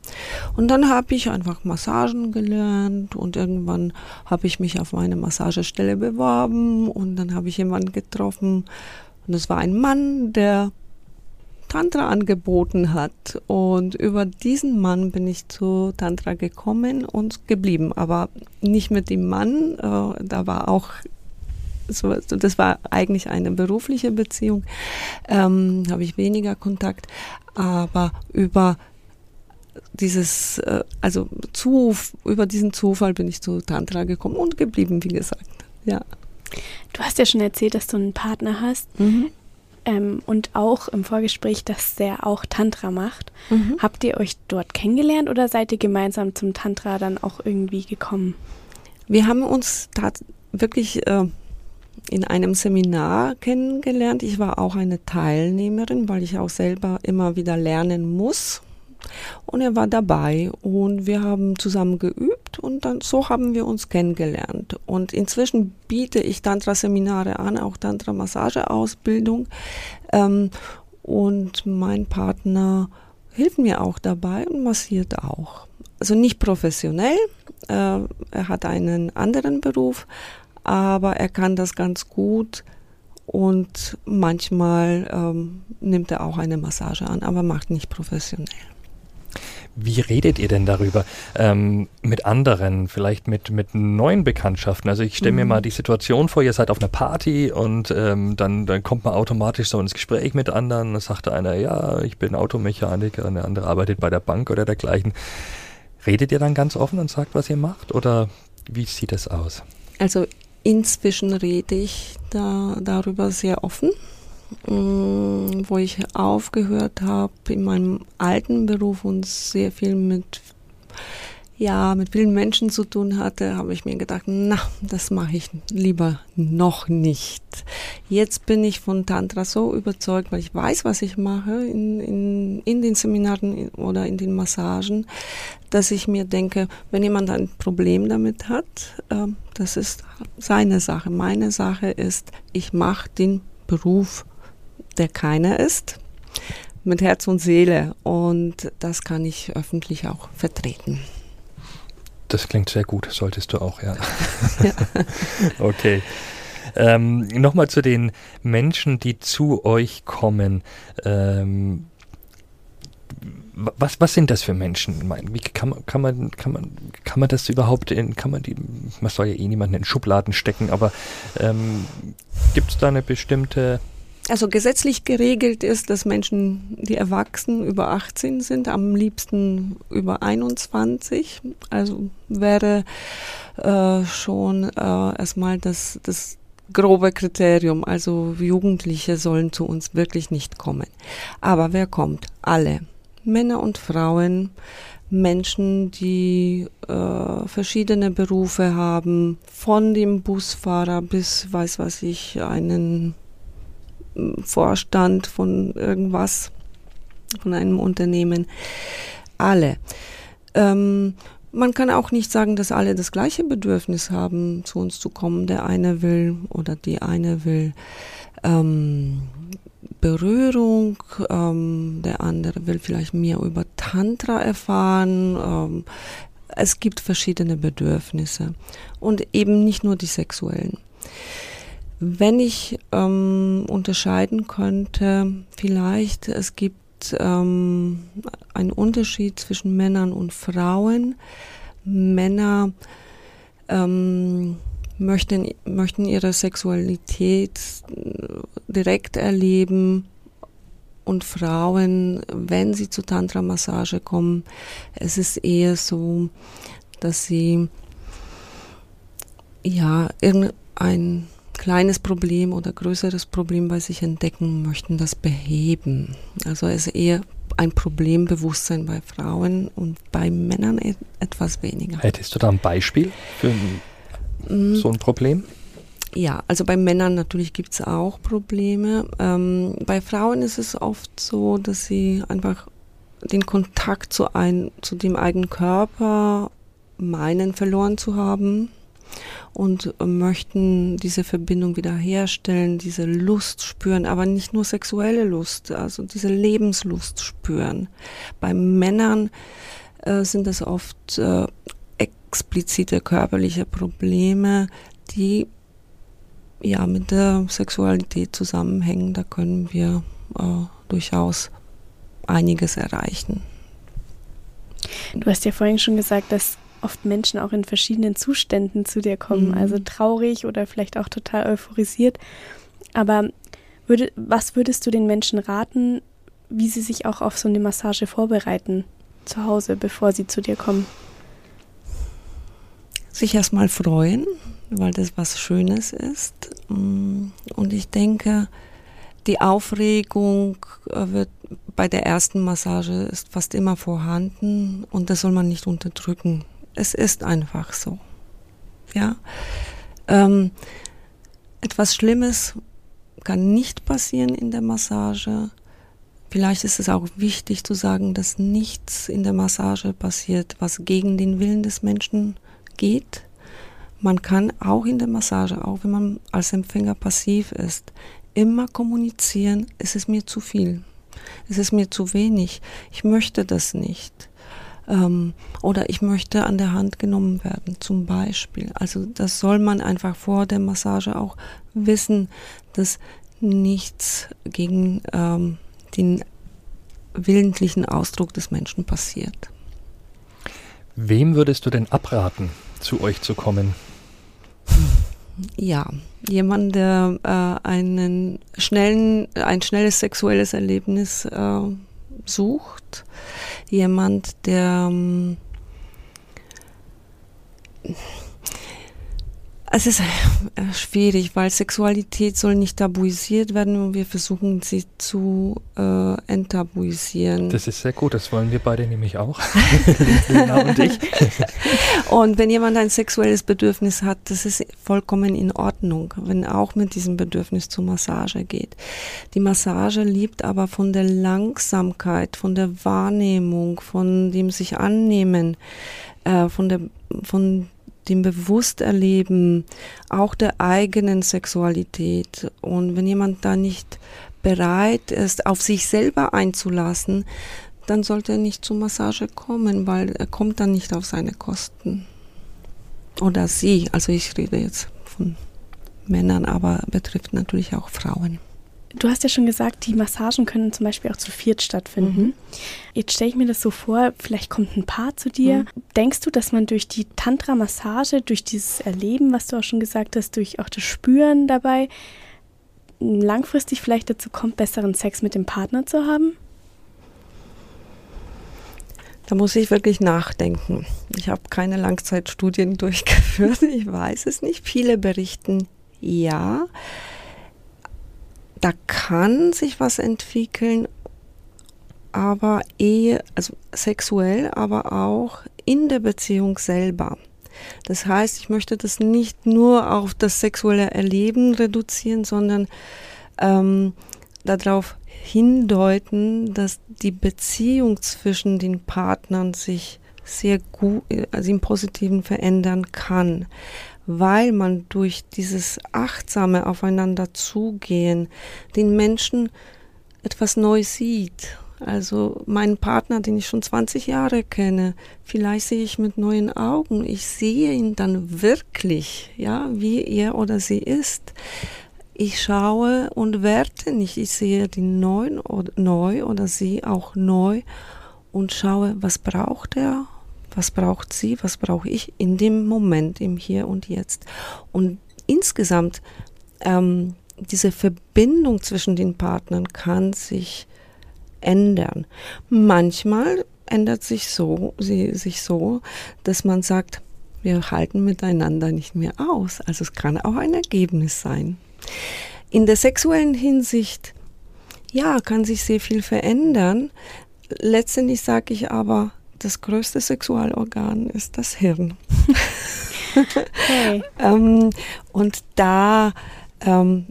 Und dann habe ich einfach Massagen gelernt und irgendwann habe ich mich auf meine Massagestelle beworben und dann habe ich jemanden getroffen und es war ein Mann, der Tantra angeboten hat und über diesen Mann bin ich zu Tantra gekommen und geblieben, aber nicht mit dem Mann, äh, da war auch so, das war eigentlich eine berufliche Beziehung, ähm, habe ich weniger Kontakt, aber über dieses, äh, also zu, über diesen Zufall bin ich zu Tantra gekommen und geblieben, wie gesagt. Ja. Du hast ja schon erzählt, dass du einen Partner hast. Mhm. Ähm, und auch im Vorgespräch, dass der auch Tantra macht. Mhm. Habt ihr euch dort kennengelernt oder seid ihr gemeinsam zum Tantra dann auch irgendwie gekommen? Wir haben uns da wirklich äh, in einem Seminar kennengelernt. Ich war auch eine Teilnehmerin, weil ich auch selber immer wieder lernen muss und er war dabei und wir haben zusammen geübt und dann so haben wir uns kennengelernt. Und inzwischen biete ich Tantra-Seminare an, auch Tantra-Massage-Ausbildung. Ähm, und mein Partner hilft mir auch dabei und massiert auch. Also nicht professionell, äh, er hat einen anderen Beruf, aber er kann das ganz gut und manchmal ähm, nimmt er auch eine Massage an, aber macht nicht professionell. Wie redet ihr denn darüber ähm, mit anderen, vielleicht mit, mit neuen Bekanntschaften? Also ich stelle mir mhm. mal die Situation vor, ihr seid auf einer Party und ähm, dann, dann kommt man automatisch so ins Gespräch mit anderen. Da sagt einer, ja, ich bin Automechaniker und der andere arbeitet bei der Bank oder dergleichen. Redet ihr dann ganz offen und sagt, was ihr macht oder wie sieht es aus? Also inzwischen rede ich da, darüber sehr offen. Mm, wo ich aufgehört habe in meinem alten Beruf und sehr viel mit ja, mit vielen Menschen zu tun hatte, habe ich mir gedacht, na, das mache ich lieber noch nicht. Jetzt bin ich von Tantra so überzeugt, weil ich weiß, was ich mache in, in, in den Seminaren oder in den Massagen, dass ich mir denke, wenn jemand ein Problem damit hat, äh, das ist seine Sache. Meine Sache ist, ich mache den Beruf der keiner ist, mit Herz und Seele. Und das kann ich öffentlich auch vertreten. Das klingt sehr gut, solltest du auch, ja. ja. okay. Ähm, Nochmal zu den Menschen, die zu euch kommen. Ähm, was, was sind das für Menschen? Wie kann man, kann man, kann man, kann man das überhaupt in, kann man die, man soll ja eh niemanden in Schubladen stecken, aber ähm, gibt es da eine bestimmte also gesetzlich geregelt ist, dass Menschen, die erwachsen über 18 sind, am liebsten über 21. Also wäre äh, schon äh, erstmal das, das grobe Kriterium. Also Jugendliche sollen zu uns wirklich nicht kommen. Aber wer kommt? Alle. Männer und Frauen, Menschen, die äh, verschiedene Berufe haben, von dem Busfahrer bis, weiß was ich, einen Vorstand von irgendwas, von einem Unternehmen. Alle. Ähm, man kann auch nicht sagen, dass alle das gleiche Bedürfnis haben, zu uns zu kommen. Der eine will oder die eine will ähm, Berührung, ähm, der andere will vielleicht mehr über Tantra erfahren. Ähm, es gibt verschiedene Bedürfnisse und eben nicht nur die sexuellen. Wenn ich ähm, unterscheiden könnte, vielleicht es gibt ähm, einen Unterschied zwischen Männern und Frauen. Männer ähm, möchten, möchten ihre Sexualität äh, direkt erleben und Frauen, wenn sie zu Tantra-Massage kommen, es ist eher so, dass sie ja irgendein kleines Problem oder größeres Problem bei sich entdecken möchten, das beheben. Also es ist eher ein Problembewusstsein bei Frauen und bei Männern etwas weniger. Hättest du da ein Beispiel für mm. so ein Problem? Ja, also bei Männern natürlich gibt es auch Probleme. Ähm, bei Frauen ist es oft so, dass sie einfach den Kontakt zu, ein, zu dem eigenen Körper meinen verloren zu haben und möchten diese Verbindung wiederherstellen, diese Lust spüren, aber nicht nur sexuelle Lust, also diese Lebenslust spüren. Bei Männern äh, sind es oft äh, explizite körperliche Probleme, die ja mit der Sexualität zusammenhängen. Da können wir äh, durchaus einiges erreichen. Du hast ja vorhin schon gesagt, dass oft Menschen auch in verschiedenen Zuständen zu dir kommen, mhm. also traurig oder vielleicht auch total euphorisiert. Aber würde, was würdest du den Menschen raten, wie sie sich auch auf so eine Massage vorbereiten zu Hause, bevor sie zu dir kommen? Sich erstmal freuen, weil das was Schönes ist. Mm, und ich denke, die Aufregung äh, wird bei der ersten Massage ist fast immer vorhanden und das soll man nicht unterdrücken. Es ist einfach so. Ja. Ähm, etwas Schlimmes kann nicht passieren in der Massage. Vielleicht ist es auch wichtig zu sagen, dass nichts in der Massage passiert, was gegen den Willen des Menschen geht. Man kann auch in der Massage, auch wenn man als Empfänger passiv ist, immer kommunizieren, es ist mir zu viel, es ist mir zu wenig, ich möchte das nicht. Ähm, oder ich möchte an der Hand genommen werden, zum Beispiel. Also das soll man einfach vor der Massage auch wissen, dass nichts gegen ähm, den willentlichen Ausdruck des Menschen passiert. Wem würdest du denn abraten, zu euch zu kommen? Ja, jemand, der äh, einen schnellen, ein schnelles sexuelles Erlebnis äh, sucht, jemand, der ähm, es ist äh, schwierig, weil Sexualität soll nicht tabuisiert werden und wir versuchen sie zu äh, enttabuisieren. Das ist sehr gut, das wollen wir beide nämlich auch. Lena und ich. und wenn jemand ein sexuelles Bedürfnis hat, das ist vollkommen in Ordnung, wenn auch mit diesem Bedürfnis zur Massage geht. Die Massage liebt aber von der Langsamkeit, von der Wahrnehmung, von dem sich annehmen, äh, von der von dem Bewussterleben auch der eigenen Sexualität. Und wenn jemand da nicht bereit ist, auf sich selber einzulassen, dann sollte er nicht zur Massage kommen, weil er kommt dann nicht auf seine Kosten. Oder sie, also ich rede jetzt von Männern, aber betrifft natürlich auch Frauen. Du hast ja schon gesagt, die Massagen können zum Beispiel auch zu viert stattfinden. Mhm. Jetzt stelle ich mir das so vor, vielleicht kommt ein Paar zu dir. Mhm. Denkst du, dass man durch die Tantra-Massage, durch dieses Erleben, was du auch schon gesagt hast, durch auch das Spüren dabei, langfristig vielleicht dazu kommt, besseren Sex mit dem Partner zu haben? Da muss ich wirklich nachdenken. Ich habe keine Langzeitstudien durchgeführt. Ich weiß es nicht. Viele berichten ja. Da kann sich was entwickeln, aber eher, also sexuell, aber auch in der Beziehung selber. Das heißt, ich möchte das nicht nur auf das sexuelle Erleben reduzieren, sondern ähm, darauf hindeuten, dass die Beziehung zwischen den Partnern sich sehr gut, also im Positiven verändern kann, weil man durch dieses achtsame Aufeinander zugehen den Menschen etwas neu sieht. Also meinen Partner, den ich schon 20 Jahre kenne, vielleicht sehe ich mit neuen Augen. Ich sehe ihn dann wirklich, ja, wie er oder sie ist ich schaue und werte nicht. Ich sehe die neuen oder, neu oder sie auch neu und schaue, was braucht er, was braucht sie, was brauche ich in dem Moment, im Hier und Jetzt. Und insgesamt ähm, diese Verbindung zwischen den Partnern kann sich ändern. Manchmal ändert sich so, sie sich so, dass man sagt, wir halten miteinander nicht mehr aus. Also es kann auch ein Ergebnis sein. In der sexuellen Hinsicht, ja, kann sich sehr viel verändern. Letztendlich sage ich aber, das größte Sexualorgan ist das Hirn. Ähm, und da ähm,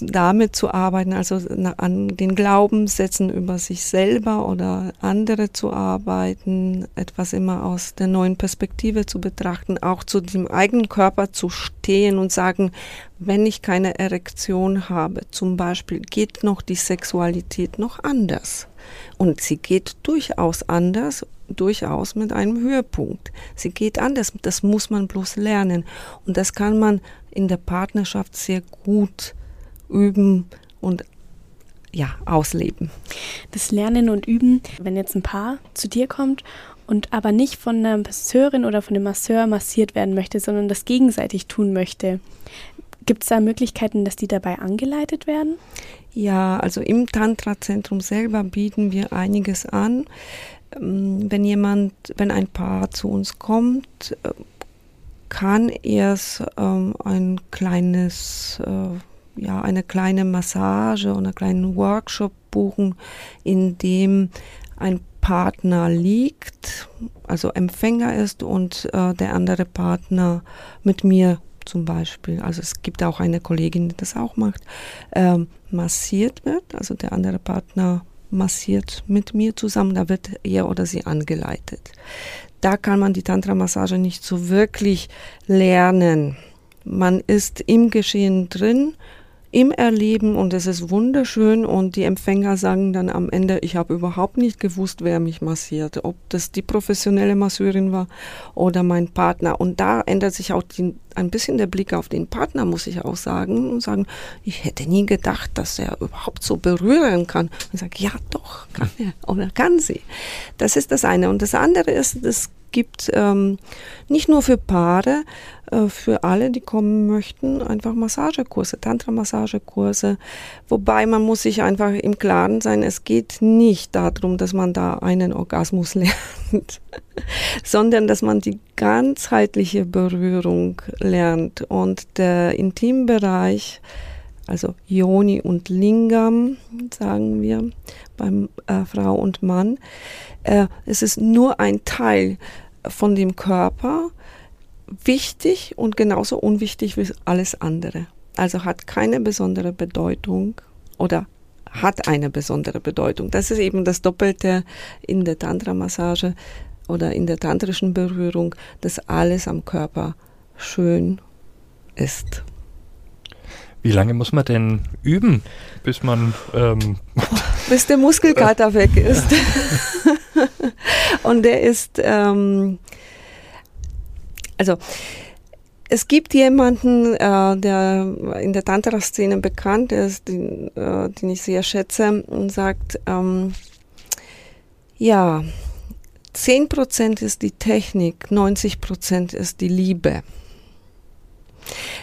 damit zu arbeiten, also an den Glaubenssätzen über sich selber oder andere zu arbeiten, etwas immer aus der neuen Perspektive zu betrachten, auch zu dem eigenen Körper zu stehen und sagen, wenn ich keine Erektion habe, zum Beispiel, geht noch die Sexualität noch anders. Und sie geht durchaus anders, durchaus mit einem Höhepunkt. Sie geht anders, das muss man bloß lernen. Und das kann man in der Partnerschaft sehr gut üben und ja, ausleben. Das Lernen und Üben, wenn jetzt ein Paar zu dir kommt und aber nicht von einer Masseurin oder von einem Masseur massiert werden möchte, sondern das gegenseitig tun möchte. Gibt es da Möglichkeiten, dass die dabei angeleitet werden? Ja, also im Tantra-Zentrum selber bieten wir einiges an. Ähm, wenn jemand, wenn ein Paar zu uns kommt, äh, kann erst ähm, ein kleines äh, ja, eine kleine Massage oder einen kleinen Workshop buchen, in dem ein Partner liegt, also Empfänger ist und äh, der andere Partner mit mir zum Beispiel, also es gibt auch eine Kollegin, die das auch macht, ähm, massiert wird, also der andere Partner massiert mit mir zusammen, da wird er oder sie angeleitet. Da kann man die Tantra-Massage nicht so wirklich lernen. Man ist im Geschehen drin im Erleben und es ist wunderschön und die Empfänger sagen dann am Ende, ich habe überhaupt nicht gewusst, wer mich massiert, ob das die professionelle Masseurin war oder mein Partner. Und da ändert sich auch die, ein bisschen der Blick auf den Partner, muss ich auch sagen, und sagen, ich hätte nie gedacht, dass er überhaupt so berühren kann. Und ich sage, ja doch, kann er oder kann sie. Das ist das eine. Und das andere ist, das gibt ähm, nicht nur für Paare, für alle, die kommen möchten, einfach Massagekurse, Tantra-Massagekurse. Wobei man muss sich einfach im Klaren sein, es geht nicht darum, dass man da einen Orgasmus lernt, sondern dass man die ganzheitliche Berührung lernt und der Intimbereich, also Yoni und Lingam, sagen wir, beim äh, Frau und Mann, äh, es ist nur ein Teil von dem Körper, wichtig und genauso unwichtig wie alles andere. Also hat keine besondere Bedeutung oder hat eine besondere Bedeutung. Das ist eben das Doppelte in der Tantra-Massage oder in der tantrischen Berührung, dass alles am Körper schön ist. Wie lange muss man denn üben, bis man ähm bis der Muskelkater weg ist. Und der ist ähm, also es gibt jemanden, äh, der in der Tantra-Szene bekannt ist, den, äh, den ich sehr schätze, und sagt, ähm, ja, 10% ist die Technik, 90% ist die Liebe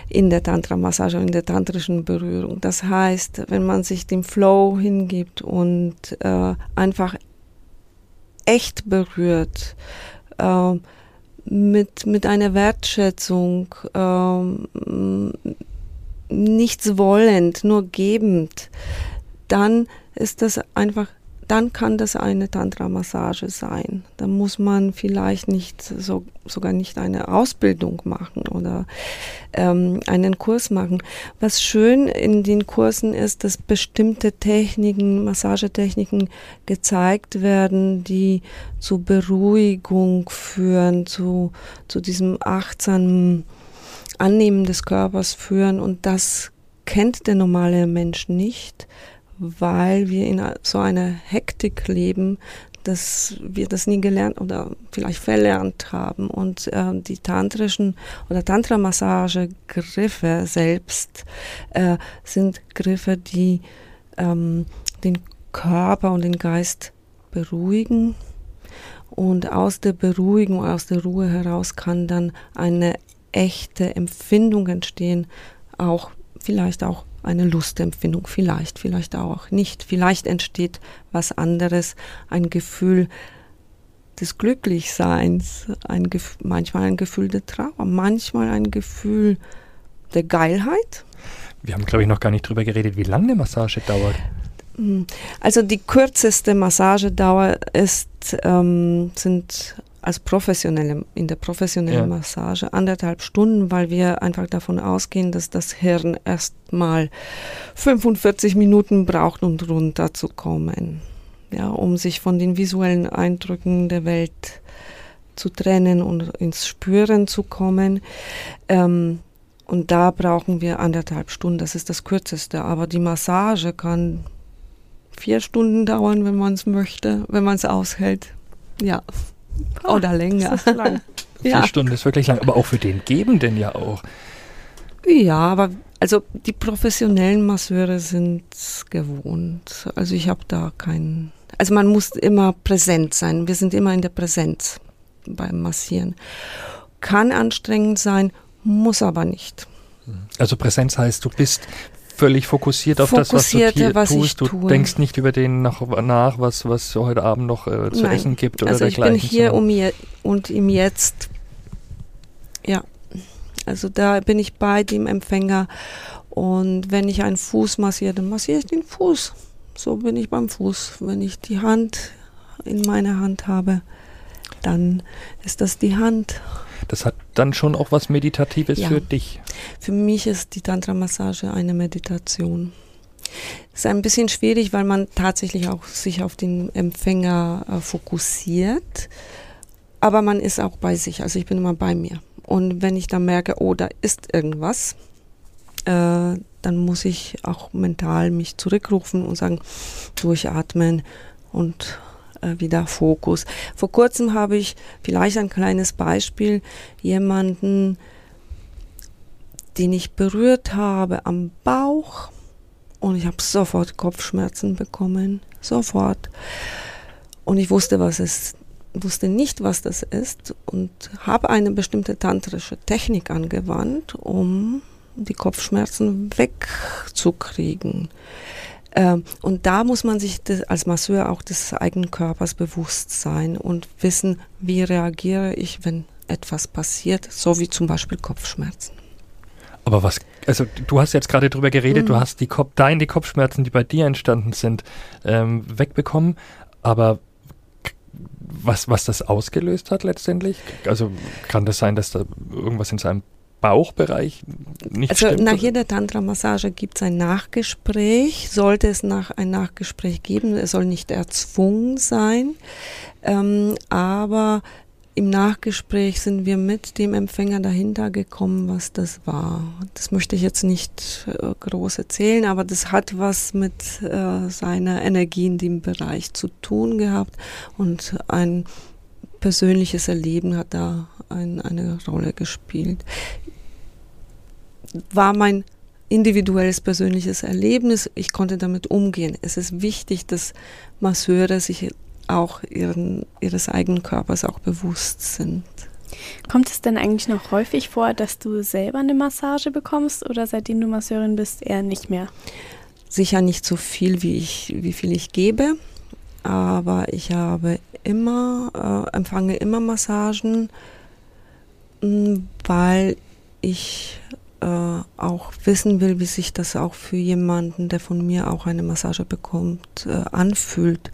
in der Tantra-Massage, in der tantrischen Berührung. Das heißt, wenn man sich dem Flow hingibt und äh, einfach echt berührt, äh, mit, mit einer Wertschätzung, äh, nichts wollend, nur gebend, dann ist das einfach dann kann das eine Tantra-Massage sein. Da muss man vielleicht nicht so, sogar nicht eine Ausbildung machen oder ähm, einen Kurs machen. Was schön in den Kursen ist, dass bestimmte Techniken, Massagetechniken gezeigt werden, die zu Beruhigung führen, zu, zu diesem achtsamen Annehmen des Körpers führen und das kennt der normale Mensch nicht weil wir in so einer Hektik leben, dass wir das nie gelernt oder vielleicht verlernt haben. Und äh, die tantrischen oder Tantra-Massage-Griffe selbst äh, sind Griffe, die ähm, den Körper und den Geist beruhigen. Und aus der Beruhigung, aus der Ruhe heraus kann dann eine echte Empfindung entstehen, auch vielleicht auch eine Lustempfindung, vielleicht, vielleicht auch nicht. Vielleicht entsteht was anderes, ein Gefühl des Glücklichseins, ein manchmal ein Gefühl der Trauer, manchmal ein Gefühl der Geilheit. Wir haben, glaube ich, noch gar nicht darüber geredet, wie lange eine Massage dauert. Hm. Also die kürzeste Massagedauer ist, ähm, sind als professionelle, in der professionellen ja. Massage anderthalb Stunden, weil wir einfach davon ausgehen, dass das Hirn erstmal 45 Minuten braucht, um runterzukommen. Ja, um sich von den visuellen Eindrücken der Welt zu trennen und ins Spüren zu kommen. Ähm, und da brauchen wir anderthalb Stunden, das ist das kürzeste. Aber die Massage kann vier Stunden dauern, wenn man es möchte, wenn man es aushält. Ja. Oder länger. Das ist lang. ja. Vier Stunden ist wirklich lang, aber auch für den Gebenden ja auch. Ja, aber also die professionellen Masseure sind gewohnt. Also ich habe da keinen. Also man muss immer präsent sein. Wir sind immer in der Präsenz beim Massieren. Kann anstrengend sein, muss aber nicht. Also Präsenz heißt, du bist völlig fokussiert auf das, was du was tust. Du denkst nicht über den nach, nach was, was heute Abend noch äh, zu Nein. essen gibt oder also dergleichen. Ich bin hier um je, und im Jetzt. Ja, also da bin ich bei dem Empfänger und wenn ich einen Fuß massiere, dann massiere ich den Fuß. So bin ich beim Fuß. Wenn ich die Hand in meiner Hand habe, dann ist das die Hand. Das hat dann schon auch was Meditatives ja. für dich. Für mich ist die Tantra-Massage eine Meditation. Es ist ein bisschen schwierig, weil man tatsächlich auch sich auf den Empfänger äh, fokussiert, aber man ist auch bei sich. Also ich bin immer bei mir. Und wenn ich dann merke, oh, da ist irgendwas, äh, dann muss ich auch mental mich zurückrufen und sagen, durchatmen und äh, wieder Fokus. Vor kurzem habe ich vielleicht ein kleines Beispiel, jemanden, den ich berührt habe am Bauch und ich habe sofort Kopfschmerzen bekommen, sofort. Und ich wusste, was es wusste nicht, was das ist und habe eine bestimmte tantrische Technik angewandt, um die Kopfschmerzen wegzukriegen. Ähm, und da muss man sich als Masseur auch des eigenen Körpers bewusst sein und wissen, wie reagiere ich, wenn etwas passiert, so wie zum Beispiel Kopfschmerzen. Aber was, also du hast jetzt gerade drüber geredet, mhm. du hast die Kopf, deine Kopfschmerzen, die bei dir entstanden sind, ähm, wegbekommen. Aber was, was das ausgelöst hat letztendlich? Also kann das sein, dass da irgendwas in seinem Bauchbereich nicht Also stimmt? nach jeder Tantra-Massage gibt es ein Nachgespräch. Sollte es nach, ein Nachgespräch geben, es soll nicht erzwungen sein, ähm, aber im Nachgespräch sind wir mit dem Empfänger dahinter gekommen, was das war. Das möchte ich jetzt nicht äh, groß erzählen, aber das hat was mit äh, seiner Energie in dem Bereich zu tun gehabt und ein persönliches Erleben hat da ein, eine Rolle gespielt. War mein individuelles persönliches Erlebnis. Ich konnte damit umgehen. Es ist wichtig, dass Masseure sich auch ihren, ihres eigenen Körpers auch bewusst sind. Kommt es denn eigentlich noch häufig vor, dass du selber eine Massage bekommst oder seitdem du Masseurin bist eher nicht mehr? Sicher nicht so viel, wie ich, wie viel ich gebe, aber ich habe immer, äh, empfange immer Massagen, weil ich äh, auch wissen will, wie sich das auch für jemanden, der von mir auch eine Massage bekommt, äh, anfühlt.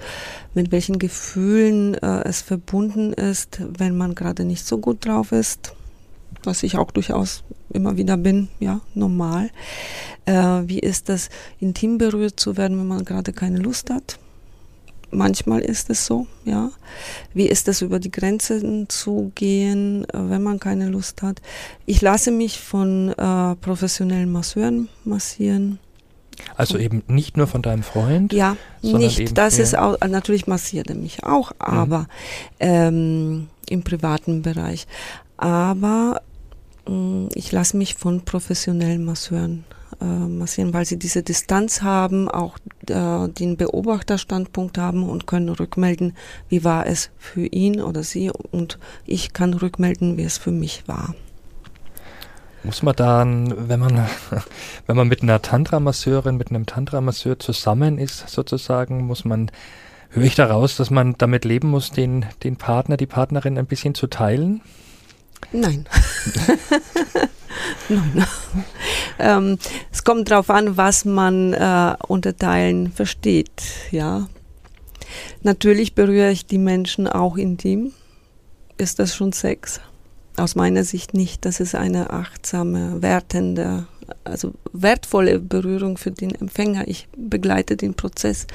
Mit welchen Gefühlen äh, es verbunden ist, wenn man gerade nicht so gut drauf ist, was ich auch durchaus immer wieder bin, ja, normal. Äh, wie ist das, intim berührt zu werden, wenn man gerade keine Lust hat? Manchmal ist es so, ja. Wie ist es über die Grenzen zu gehen, äh, wenn man keine Lust hat? Ich lasse mich von äh, professionellen Masseuren massieren. Also eben nicht nur von deinem Freund? Ja, nicht. das ist auch, natürlich massiert er mich auch, mhm. aber mhm. ähm, im privaten Bereich. Aber mh, mm, ich lasse mich von professionellen Masseuren massieren, weil sie diese Distanz haben, auch äh, den Beobachterstandpunkt haben und können rückmelden, wie war es für ihn oder sie und ich kann rückmelden, wie es für mich war. Muss man dann, wenn man, wenn man mit einer Tantra-Masseurin, mit einem Tantra-Masseur zusammen ist, sozusagen, muss man, höre ich daraus, dass man damit leben muss, den, den Partner, die Partnerin ein bisschen zu teilen? Nein. Nein. ähm, es kommt darauf an, was man äh, unter Teilen versteht. Ja. Natürlich berühre ich die Menschen auch intim. Ist das schon Sex? Aus meiner Sicht nicht. Das ist eine achtsame, wertende, also wertvolle Berührung für den Empfänger. Ich begleite den Prozess.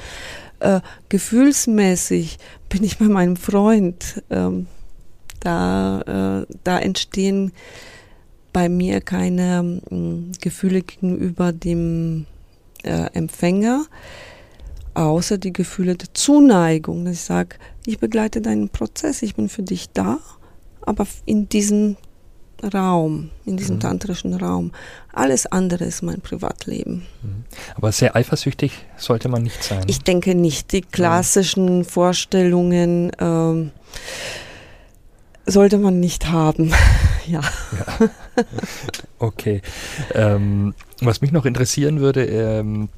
Äh, gefühlsmäßig bin ich bei meinem Freund. Ähm, da, äh, da entstehen bei mir keine äh, Gefühle gegenüber dem äh, Empfänger, außer die Gefühle der Zuneigung, dass ich sage, ich begleite deinen Prozess, ich bin für dich da, aber in diesem Raum, in diesem mhm. tantrischen Raum. Alles andere ist mein Privatleben. Mhm. Aber sehr eifersüchtig sollte man nicht sein. Ich denke nicht. Die klassischen Vorstellungen ähm, sollte man nicht haben. ja. ja. Okay. Ähm, was mich noch interessieren würde, ähm,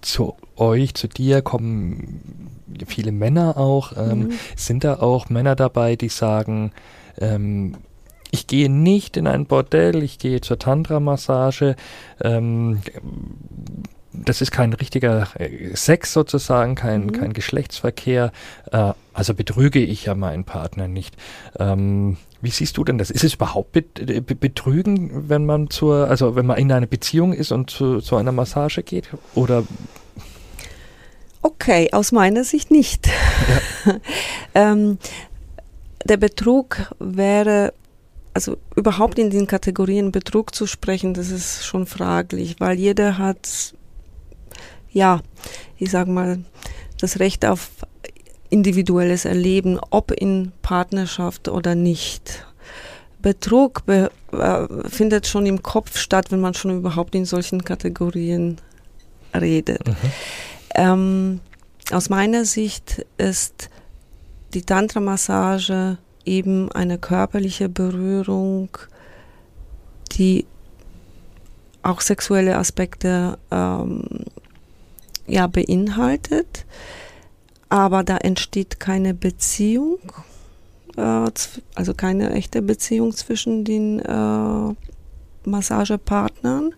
zu euch, zu dir kommen viele Männer auch. Ähm, mhm. Sind da auch Männer dabei, die sagen, ähm, ich gehe nicht in ein Bordell, ich gehe zur Tantra-Massage. Ähm, das ist kein richtiger äh, Sex sozusagen, kein, mhm. kein Geschlechtsverkehr. Äh, also betrüge ich ja meinen Partner nicht. Ähm, wie siehst du denn das? Ist es überhaupt äh, Betrügen, wenn man zur, also wenn man in einer Beziehung ist und zu, zu einer Massage geht? Oder Okay, aus meiner Sicht nicht. Ja. ähm, der Betrug wäre, also überhaupt in den Kategorien Betrug zu sprechen, das ist schon fraglich, weil jeder hat, ja, ich sag mal, das Recht auf individuelles Erleben, ob in Partnerschaft oder nicht. Betrug be äh, findet schon im Kopf statt, wenn man schon überhaupt in solchen Kategorien redet. Mhm. Ähm, aus meiner Sicht ist die Tantra-Massage eben eine körperliche Berührung, die auch sexuelle Aspekte ähm, ja, beinhaltet aber da entsteht keine Beziehung, äh, also keine echte Beziehung zwischen den äh, Massagepartnern.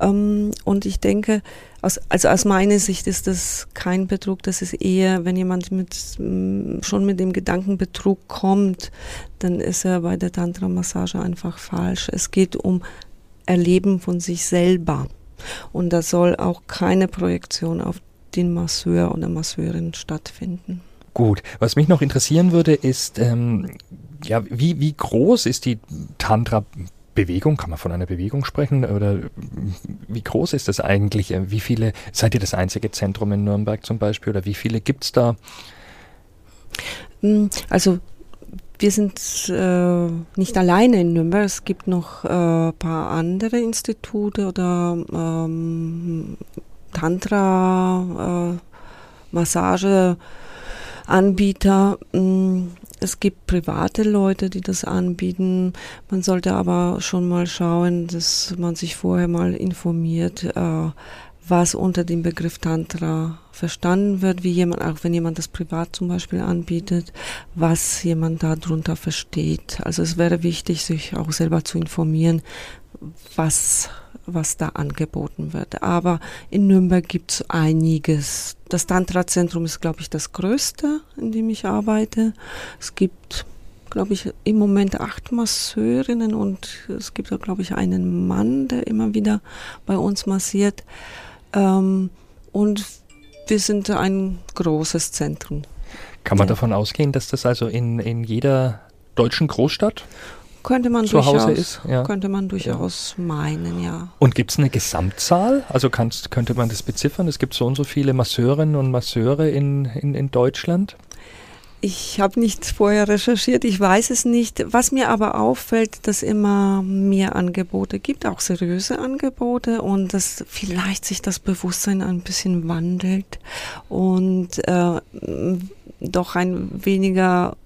Ähm, und ich denke, aus, also aus meiner Sicht ist das kein Betrug, das ist eher, wenn jemand mit, schon mit dem Gedanken Betrug kommt, dann ist er bei der Tantra-Massage einfach falsch. Es geht um Erleben von sich selber. Und da soll auch keine Projektion auf den Masseur oder Masseurin stattfinden. Gut, was mich noch interessieren würde, ist, ähm, ja, wie, wie groß ist die Tantra-Bewegung? Kann man von einer Bewegung sprechen? Oder wie groß ist das eigentlich? Wie viele, seid ihr das einzige Zentrum in Nürnberg zum Beispiel? Oder wie viele gibt es da? Mm, also wir sind äh, nicht alleine in Nürnberg. Es gibt noch ein äh, paar andere Institute oder ähm, Tantra, äh, Massage. Anbieter. Mm, es gibt private Leute, die das anbieten. Man sollte aber schon mal schauen, dass man sich vorher mal informiert, äh, was unter dem Begriff Tantra verstanden wird, wie jemand, auch wenn jemand das privat zum Beispiel anbietet, was jemand darunter versteht. Also es wäre wichtig, sich auch selber zu informieren, was was da angeboten wird. Aber in Nürnberg gibt es einiges. Das Tantra-Zentrum ist, glaube ich, das größte, in dem ich arbeite. Es gibt, glaube ich, im Moment acht Masseurinnen und es gibt, glaube ich, einen Mann, der immer wieder bei uns massiert. Ähm, und wir sind ein großes Zentrum. Kann man davon ausgehen, dass das also in, in jeder deutschen Großstadt könnte man zu durchaus, Hause ist. Ja. Könnte man durchaus ja. meinen, ja. Und gibt es eine Gesamtzahl? Also kannst, könnte man das beziffern? Es gibt so und so viele Masseurinnen und Masseure in, in, in Deutschland? Ich habe nicht vorher recherchiert, ich weiß es nicht. Was mir aber auffällt, dass immer mehr Angebote gibt, auch seriöse Angebote und dass vielleicht sich das Bewusstsein ein bisschen wandelt und äh, doch ein weniger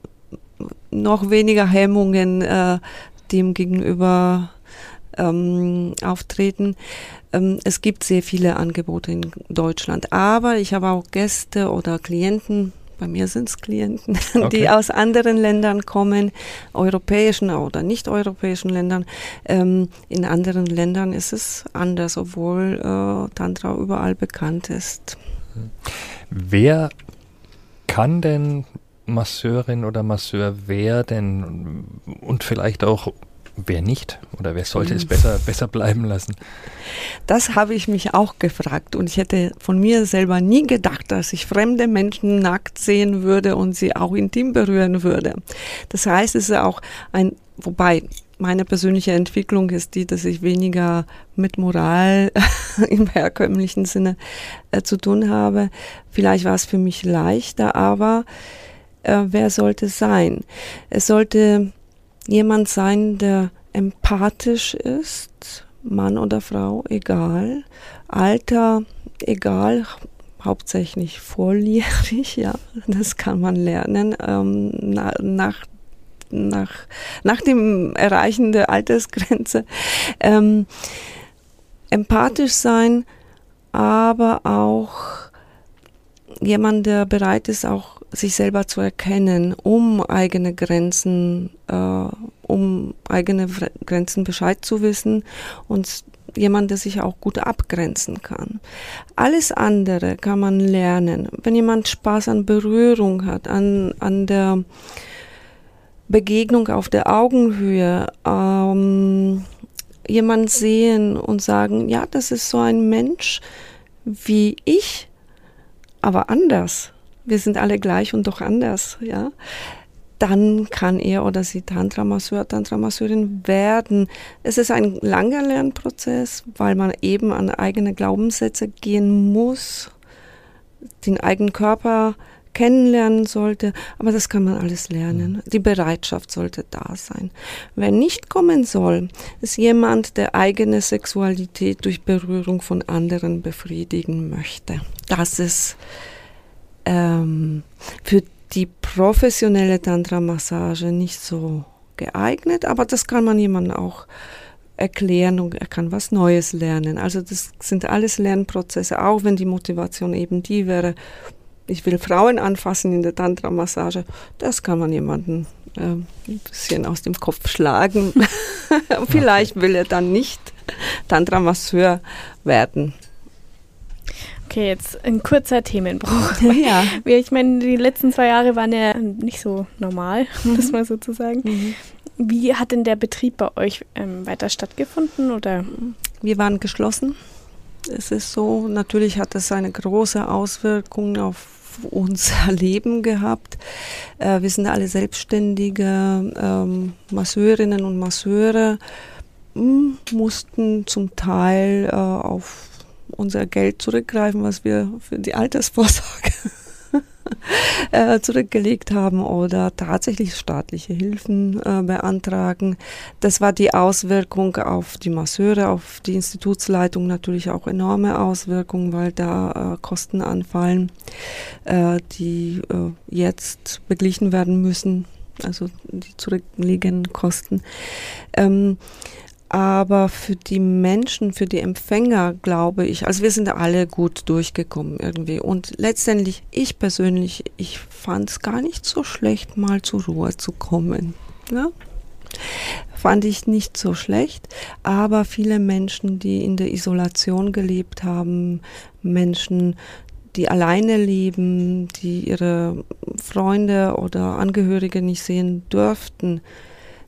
noch weniger Hemmungen äh, dem gegenüber ähm, auftreten. Ähm, es gibt sehr viele Angebote in Deutschland, aber ich habe auch Gäste oder Klienten, bei mir sind es Klienten, okay. die aus anderen Ländern kommen, europäischen oder nicht europäischen Ländern. Ähm, in anderen Ländern ist es anders, obwohl äh, Tantra überall bekannt ist. Wer kann denn Masseurin oder Masseur werden und vielleicht auch wer nicht oder wer sollte es mhm. besser, besser bleiben lassen? Das habe ich mich auch gefragt und ich hätte von mir selber nie gedacht, dass ich fremde Menschen nackt sehen würde und sie auch intim berühren würde. Das heißt, es ist auch ein, wobei meine persönliche Entwicklung ist die, dass ich weniger mit Moral im herkömmlichen Sinne äh, zu tun habe. Vielleicht war es für mich leichter, aber äh, wer sollte sein? Es sollte jemand sein, der empathisch ist, Mann oder Frau, egal, Alter, egal, hauptsächlich volljährig, ja, das kann man lernen. Ähm, na, nach, nach, nach dem Erreichen der Altersgrenze. Ähm, empathisch sein, aber auch jemand, der bereit ist, auch sich selber zu erkennen, um eigene Grenzen, äh, um eigene Grenzen Bescheid zu wissen und jemand, der sich auch gut abgrenzen kann. Alles andere kann man lernen. Wenn jemand Spaß an Berührung hat, an, an der Begegnung auf der Augenhöhe, ähm, jemand sehen und sagen, ja, das ist so ein Mensch wie ich, aber anders wir sind alle gleich und doch anders, ja, dann kann er oder sie Tantra-Masseur, Tantra-Masseurin werden. Es ist ein langer Lernprozess, weil man eben an eigene Glaubenssätze gehen muss, den eigenen Körper kennenlernen sollte, aber das kann man alles lernen. Mhm. Die Bereitschaft sollte da sein. Wer nicht kommen soll, ist jemand, der eigene Sexualität durch Berührung von anderen befriedigen möchte. Das ist ähm, für die professionelle Tantra-Massage nicht so geeignet, aber das kann man jemandem auch erklären und er kann was Neues lernen. Also das sind alles Lernprozesse, auch wenn die Motivation eben die wäre, ich will Frauen anfassen in der Tantra-Massage, das kann man jemanden äh, ein bisschen aus dem Kopf schlagen. Vielleicht will er dann nicht Tantra-Masseur werden. Okay, jetzt ein kurzer Themenbruch. Ja. Ich meine, die letzten zwei Jahre waren ja nicht so normal, mhm. das mal so zu sagen. Mhm. Wie hat denn der Betrieb bei euch ähm, weiter stattgefunden? Oder? Wir waren geschlossen. es ist so. Natürlich hat es eine große Auswirkung auf unser Leben gehabt. Äh, wir sind alle selbstständige ähm, Masseurinnen und Masseure, hm, mussten zum Teil äh, auf unser Geld zurückgreifen, was wir für die Altersvorsorge äh, zurückgelegt haben oder tatsächlich staatliche Hilfen äh, beantragen. Das war die Auswirkung auf die Masseure, auf die Institutsleitung natürlich auch enorme Auswirkungen, weil da äh, Kosten anfallen, äh, die äh, jetzt beglichen werden müssen, also die zurückliegenden Kosten. Ähm, aber für die Menschen, für die Empfänger glaube ich, also wir sind alle gut durchgekommen irgendwie. Und letztendlich, ich persönlich, ich fand es gar nicht so schlecht, mal zur Ruhe zu kommen. Ja? Fand ich nicht so schlecht, aber viele Menschen, die in der Isolation gelebt haben, Menschen, die alleine leben, die ihre Freunde oder Angehörige nicht sehen dürften,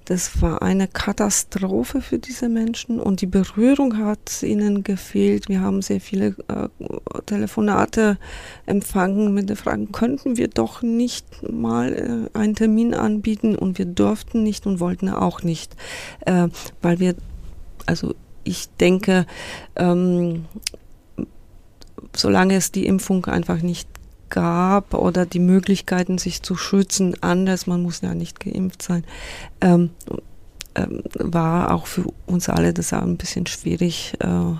das war eine Katastrophe für diese Menschen und die Berührung hat ihnen gefehlt. Wir haben sehr viele äh, Telefonate empfangen mit der Frage, könnten wir doch nicht mal äh, einen Termin anbieten und wir durften nicht und wollten auch nicht, äh, weil wir, also ich denke, ähm, solange es die Impfung einfach nicht gab oder die Möglichkeiten, sich zu schützen, anders, man muss ja nicht geimpft sein, ähm, ähm, war auch für uns alle das auch ein bisschen schwierig, äh,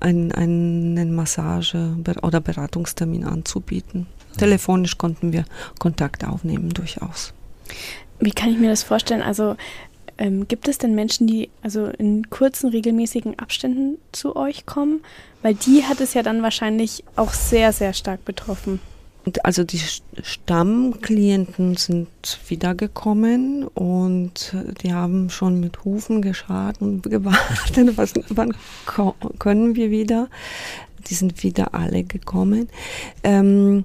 einen, einen Massage- oder Beratungstermin anzubieten. Telefonisch konnten wir Kontakt aufnehmen, durchaus. Wie kann ich mir das vorstellen? Also ähm, gibt es denn Menschen, die also in kurzen, regelmäßigen Abständen zu euch kommen? Weil die hat es ja dann wahrscheinlich auch sehr, sehr stark betroffen. Also die Stammklienten sind wiedergekommen und die haben schon mit Hufen geschart und gewartet, was, wann können wir wieder. Die sind wieder alle gekommen. Ähm,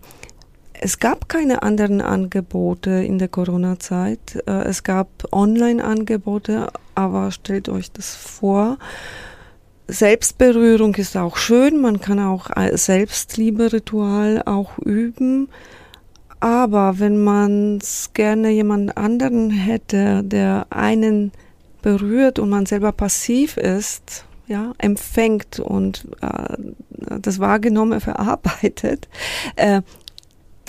es gab keine anderen Angebote in der Corona-Zeit. Äh, es gab Online-Angebote, aber stellt euch das vor. Selbstberührung ist auch schön, man kann auch Selbstliebe-Ritual auch üben. Aber wenn man es gerne jemand anderen hätte, der einen berührt und man selber passiv ist, ja, empfängt und äh, das Wahrgenommene verarbeitet, äh,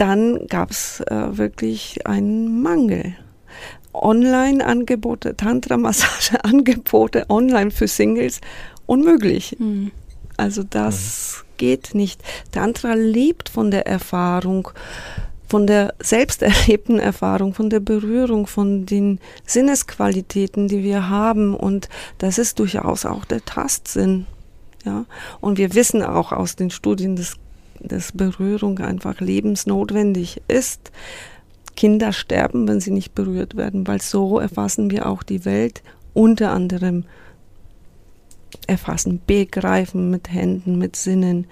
dann gab es äh, wirklich einen Mangel. Online-Angebote, Tantra-Massage-Angebote online für Singles, unmöglich. Mhm. Also das mhm. geht nicht. Tantra lebt von der Erfahrung, von der selbst erlebten Erfahrung, von der Berührung, von den Sinnesqualitäten, die wir haben. Und das ist durchaus auch der Tastsinn. Ja, und wir wissen auch aus den Studien, dass dass Berührung einfach lebensnotwendig ist. Kinder sterben, wenn sie nicht berührt werden, weil so erfassen wir auch die Welt, unter anderem erfassen, begreifen mit Händen, mit Sinnen.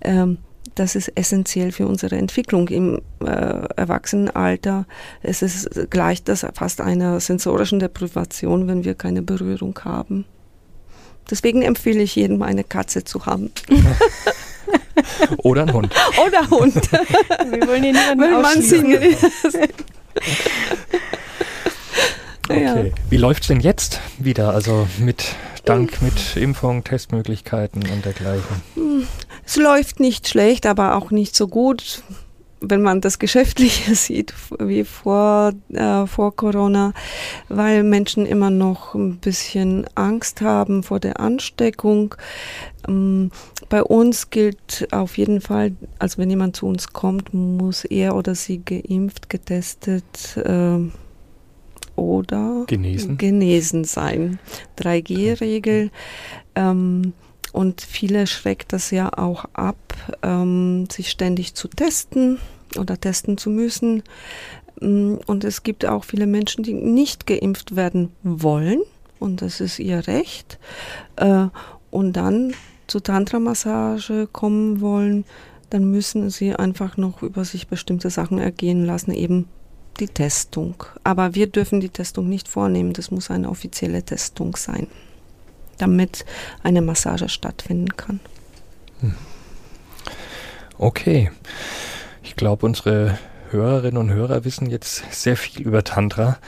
Ähm, das ist essentiell für unsere Entwicklung im äh, Erwachsenenalter. Es ist gleich das fast einer sensorischen Deprivation, wenn wir keine Berührung haben. Deswegen empfehle ich jedem, eine Katze zu haben. Oder ein Hund. Oder ein Hund. Wir wollen hier niemanden Will man singen. okay. Ja. Wie läuft es denn jetzt wieder? Also mit Dank mit Impfung, Testmöglichkeiten und dergleichen. Es läuft nicht schlecht, aber auch nicht so gut wenn man das Geschäftliche sieht, wie vor, äh, vor Corona, weil Menschen immer noch ein bisschen Angst haben vor der Ansteckung. Ähm, bei uns gilt auf jeden Fall, also wenn jemand zu uns kommt, muss er oder sie geimpft, getestet äh, oder genesen, genesen sein. 3G-Regel. Ähm, und viele schreckt das ja auch ab, ähm, sich ständig zu testen oder testen zu müssen. Mm, und es gibt auch viele Menschen, die nicht geimpft werden wollen. Und das ist ihr Recht. Äh, und dann zur Tantra-Massage kommen wollen, dann müssen sie einfach noch über sich bestimmte Sachen ergehen lassen, eben die Testung. Aber wir dürfen die Testung nicht vornehmen. Das muss eine offizielle Testung sein damit eine Massage stattfinden kann. Okay. Ich glaube, unsere Hörerinnen und Hörer wissen jetzt sehr viel über Tantra.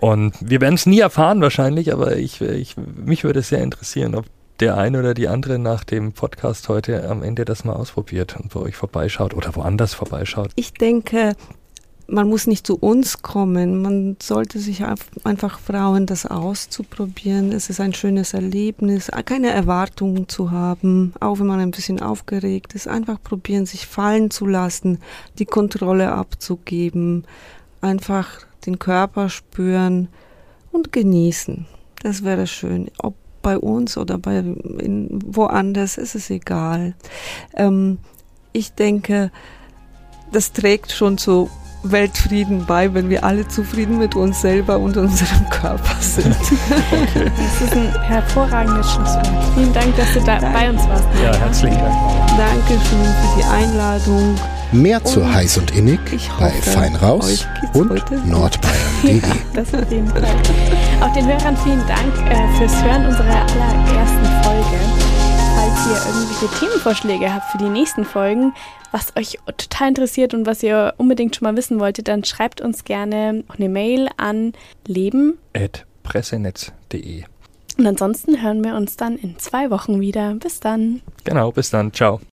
Und wir werden es nie erfahren wahrscheinlich, aber ich, ich, mich würde es sehr interessieren, ob der eine oder die andere nach dem Podcast heute am Ende das mal ausprobiert und bei euch vorbeischaut oder woanders vorbeischaut. Ich denke, man muss nicht zu uns kommen. Man sollte sich einfach trauen, das auszuprobieren. Es ist ein schönes Erlebnis, keine Erwartungen zu haben, auch wenn man ein bisschen aufgeregt ist. Einfach probieren, sich fallen zu lassen, die Kontrolle abzugeben, einfach den Körper spüren und genießen. Das wäre schön. Ob bei uns oder bei in, woanders, ist es egal. Ähm, ich denke, das trägt schon zu Weltfrieden bei, wenn wir alle zufrieden mit uns selber und unserem Körper sind. Okay. Das ist ein hervorragendes Schlusswort. Vielen Dank, dass du da Danke. bei uns warst. Ja, herzlichen Dank. Dankeschön für die Einladung. Mehr zu und Heiß und Innig bei Fein Raus und nordbayern.de. Ja, das auf jeden Fall. Auch den Hörern vielen Dank äh, fürs Hören unserer allerersten Folge falls ihr irgendwelche Themenvorschläge habt für die nächsten Folgen, was euch total interessiert und was ihr unbedingt schon mal wissen wolltet, dann schreibt uns gerne eine Mail an leben.pressenetz.de. Und ansonsten hören wir uns dann in zwei Wochen wieder. Bis dann. Genau, bis dann. Ciao.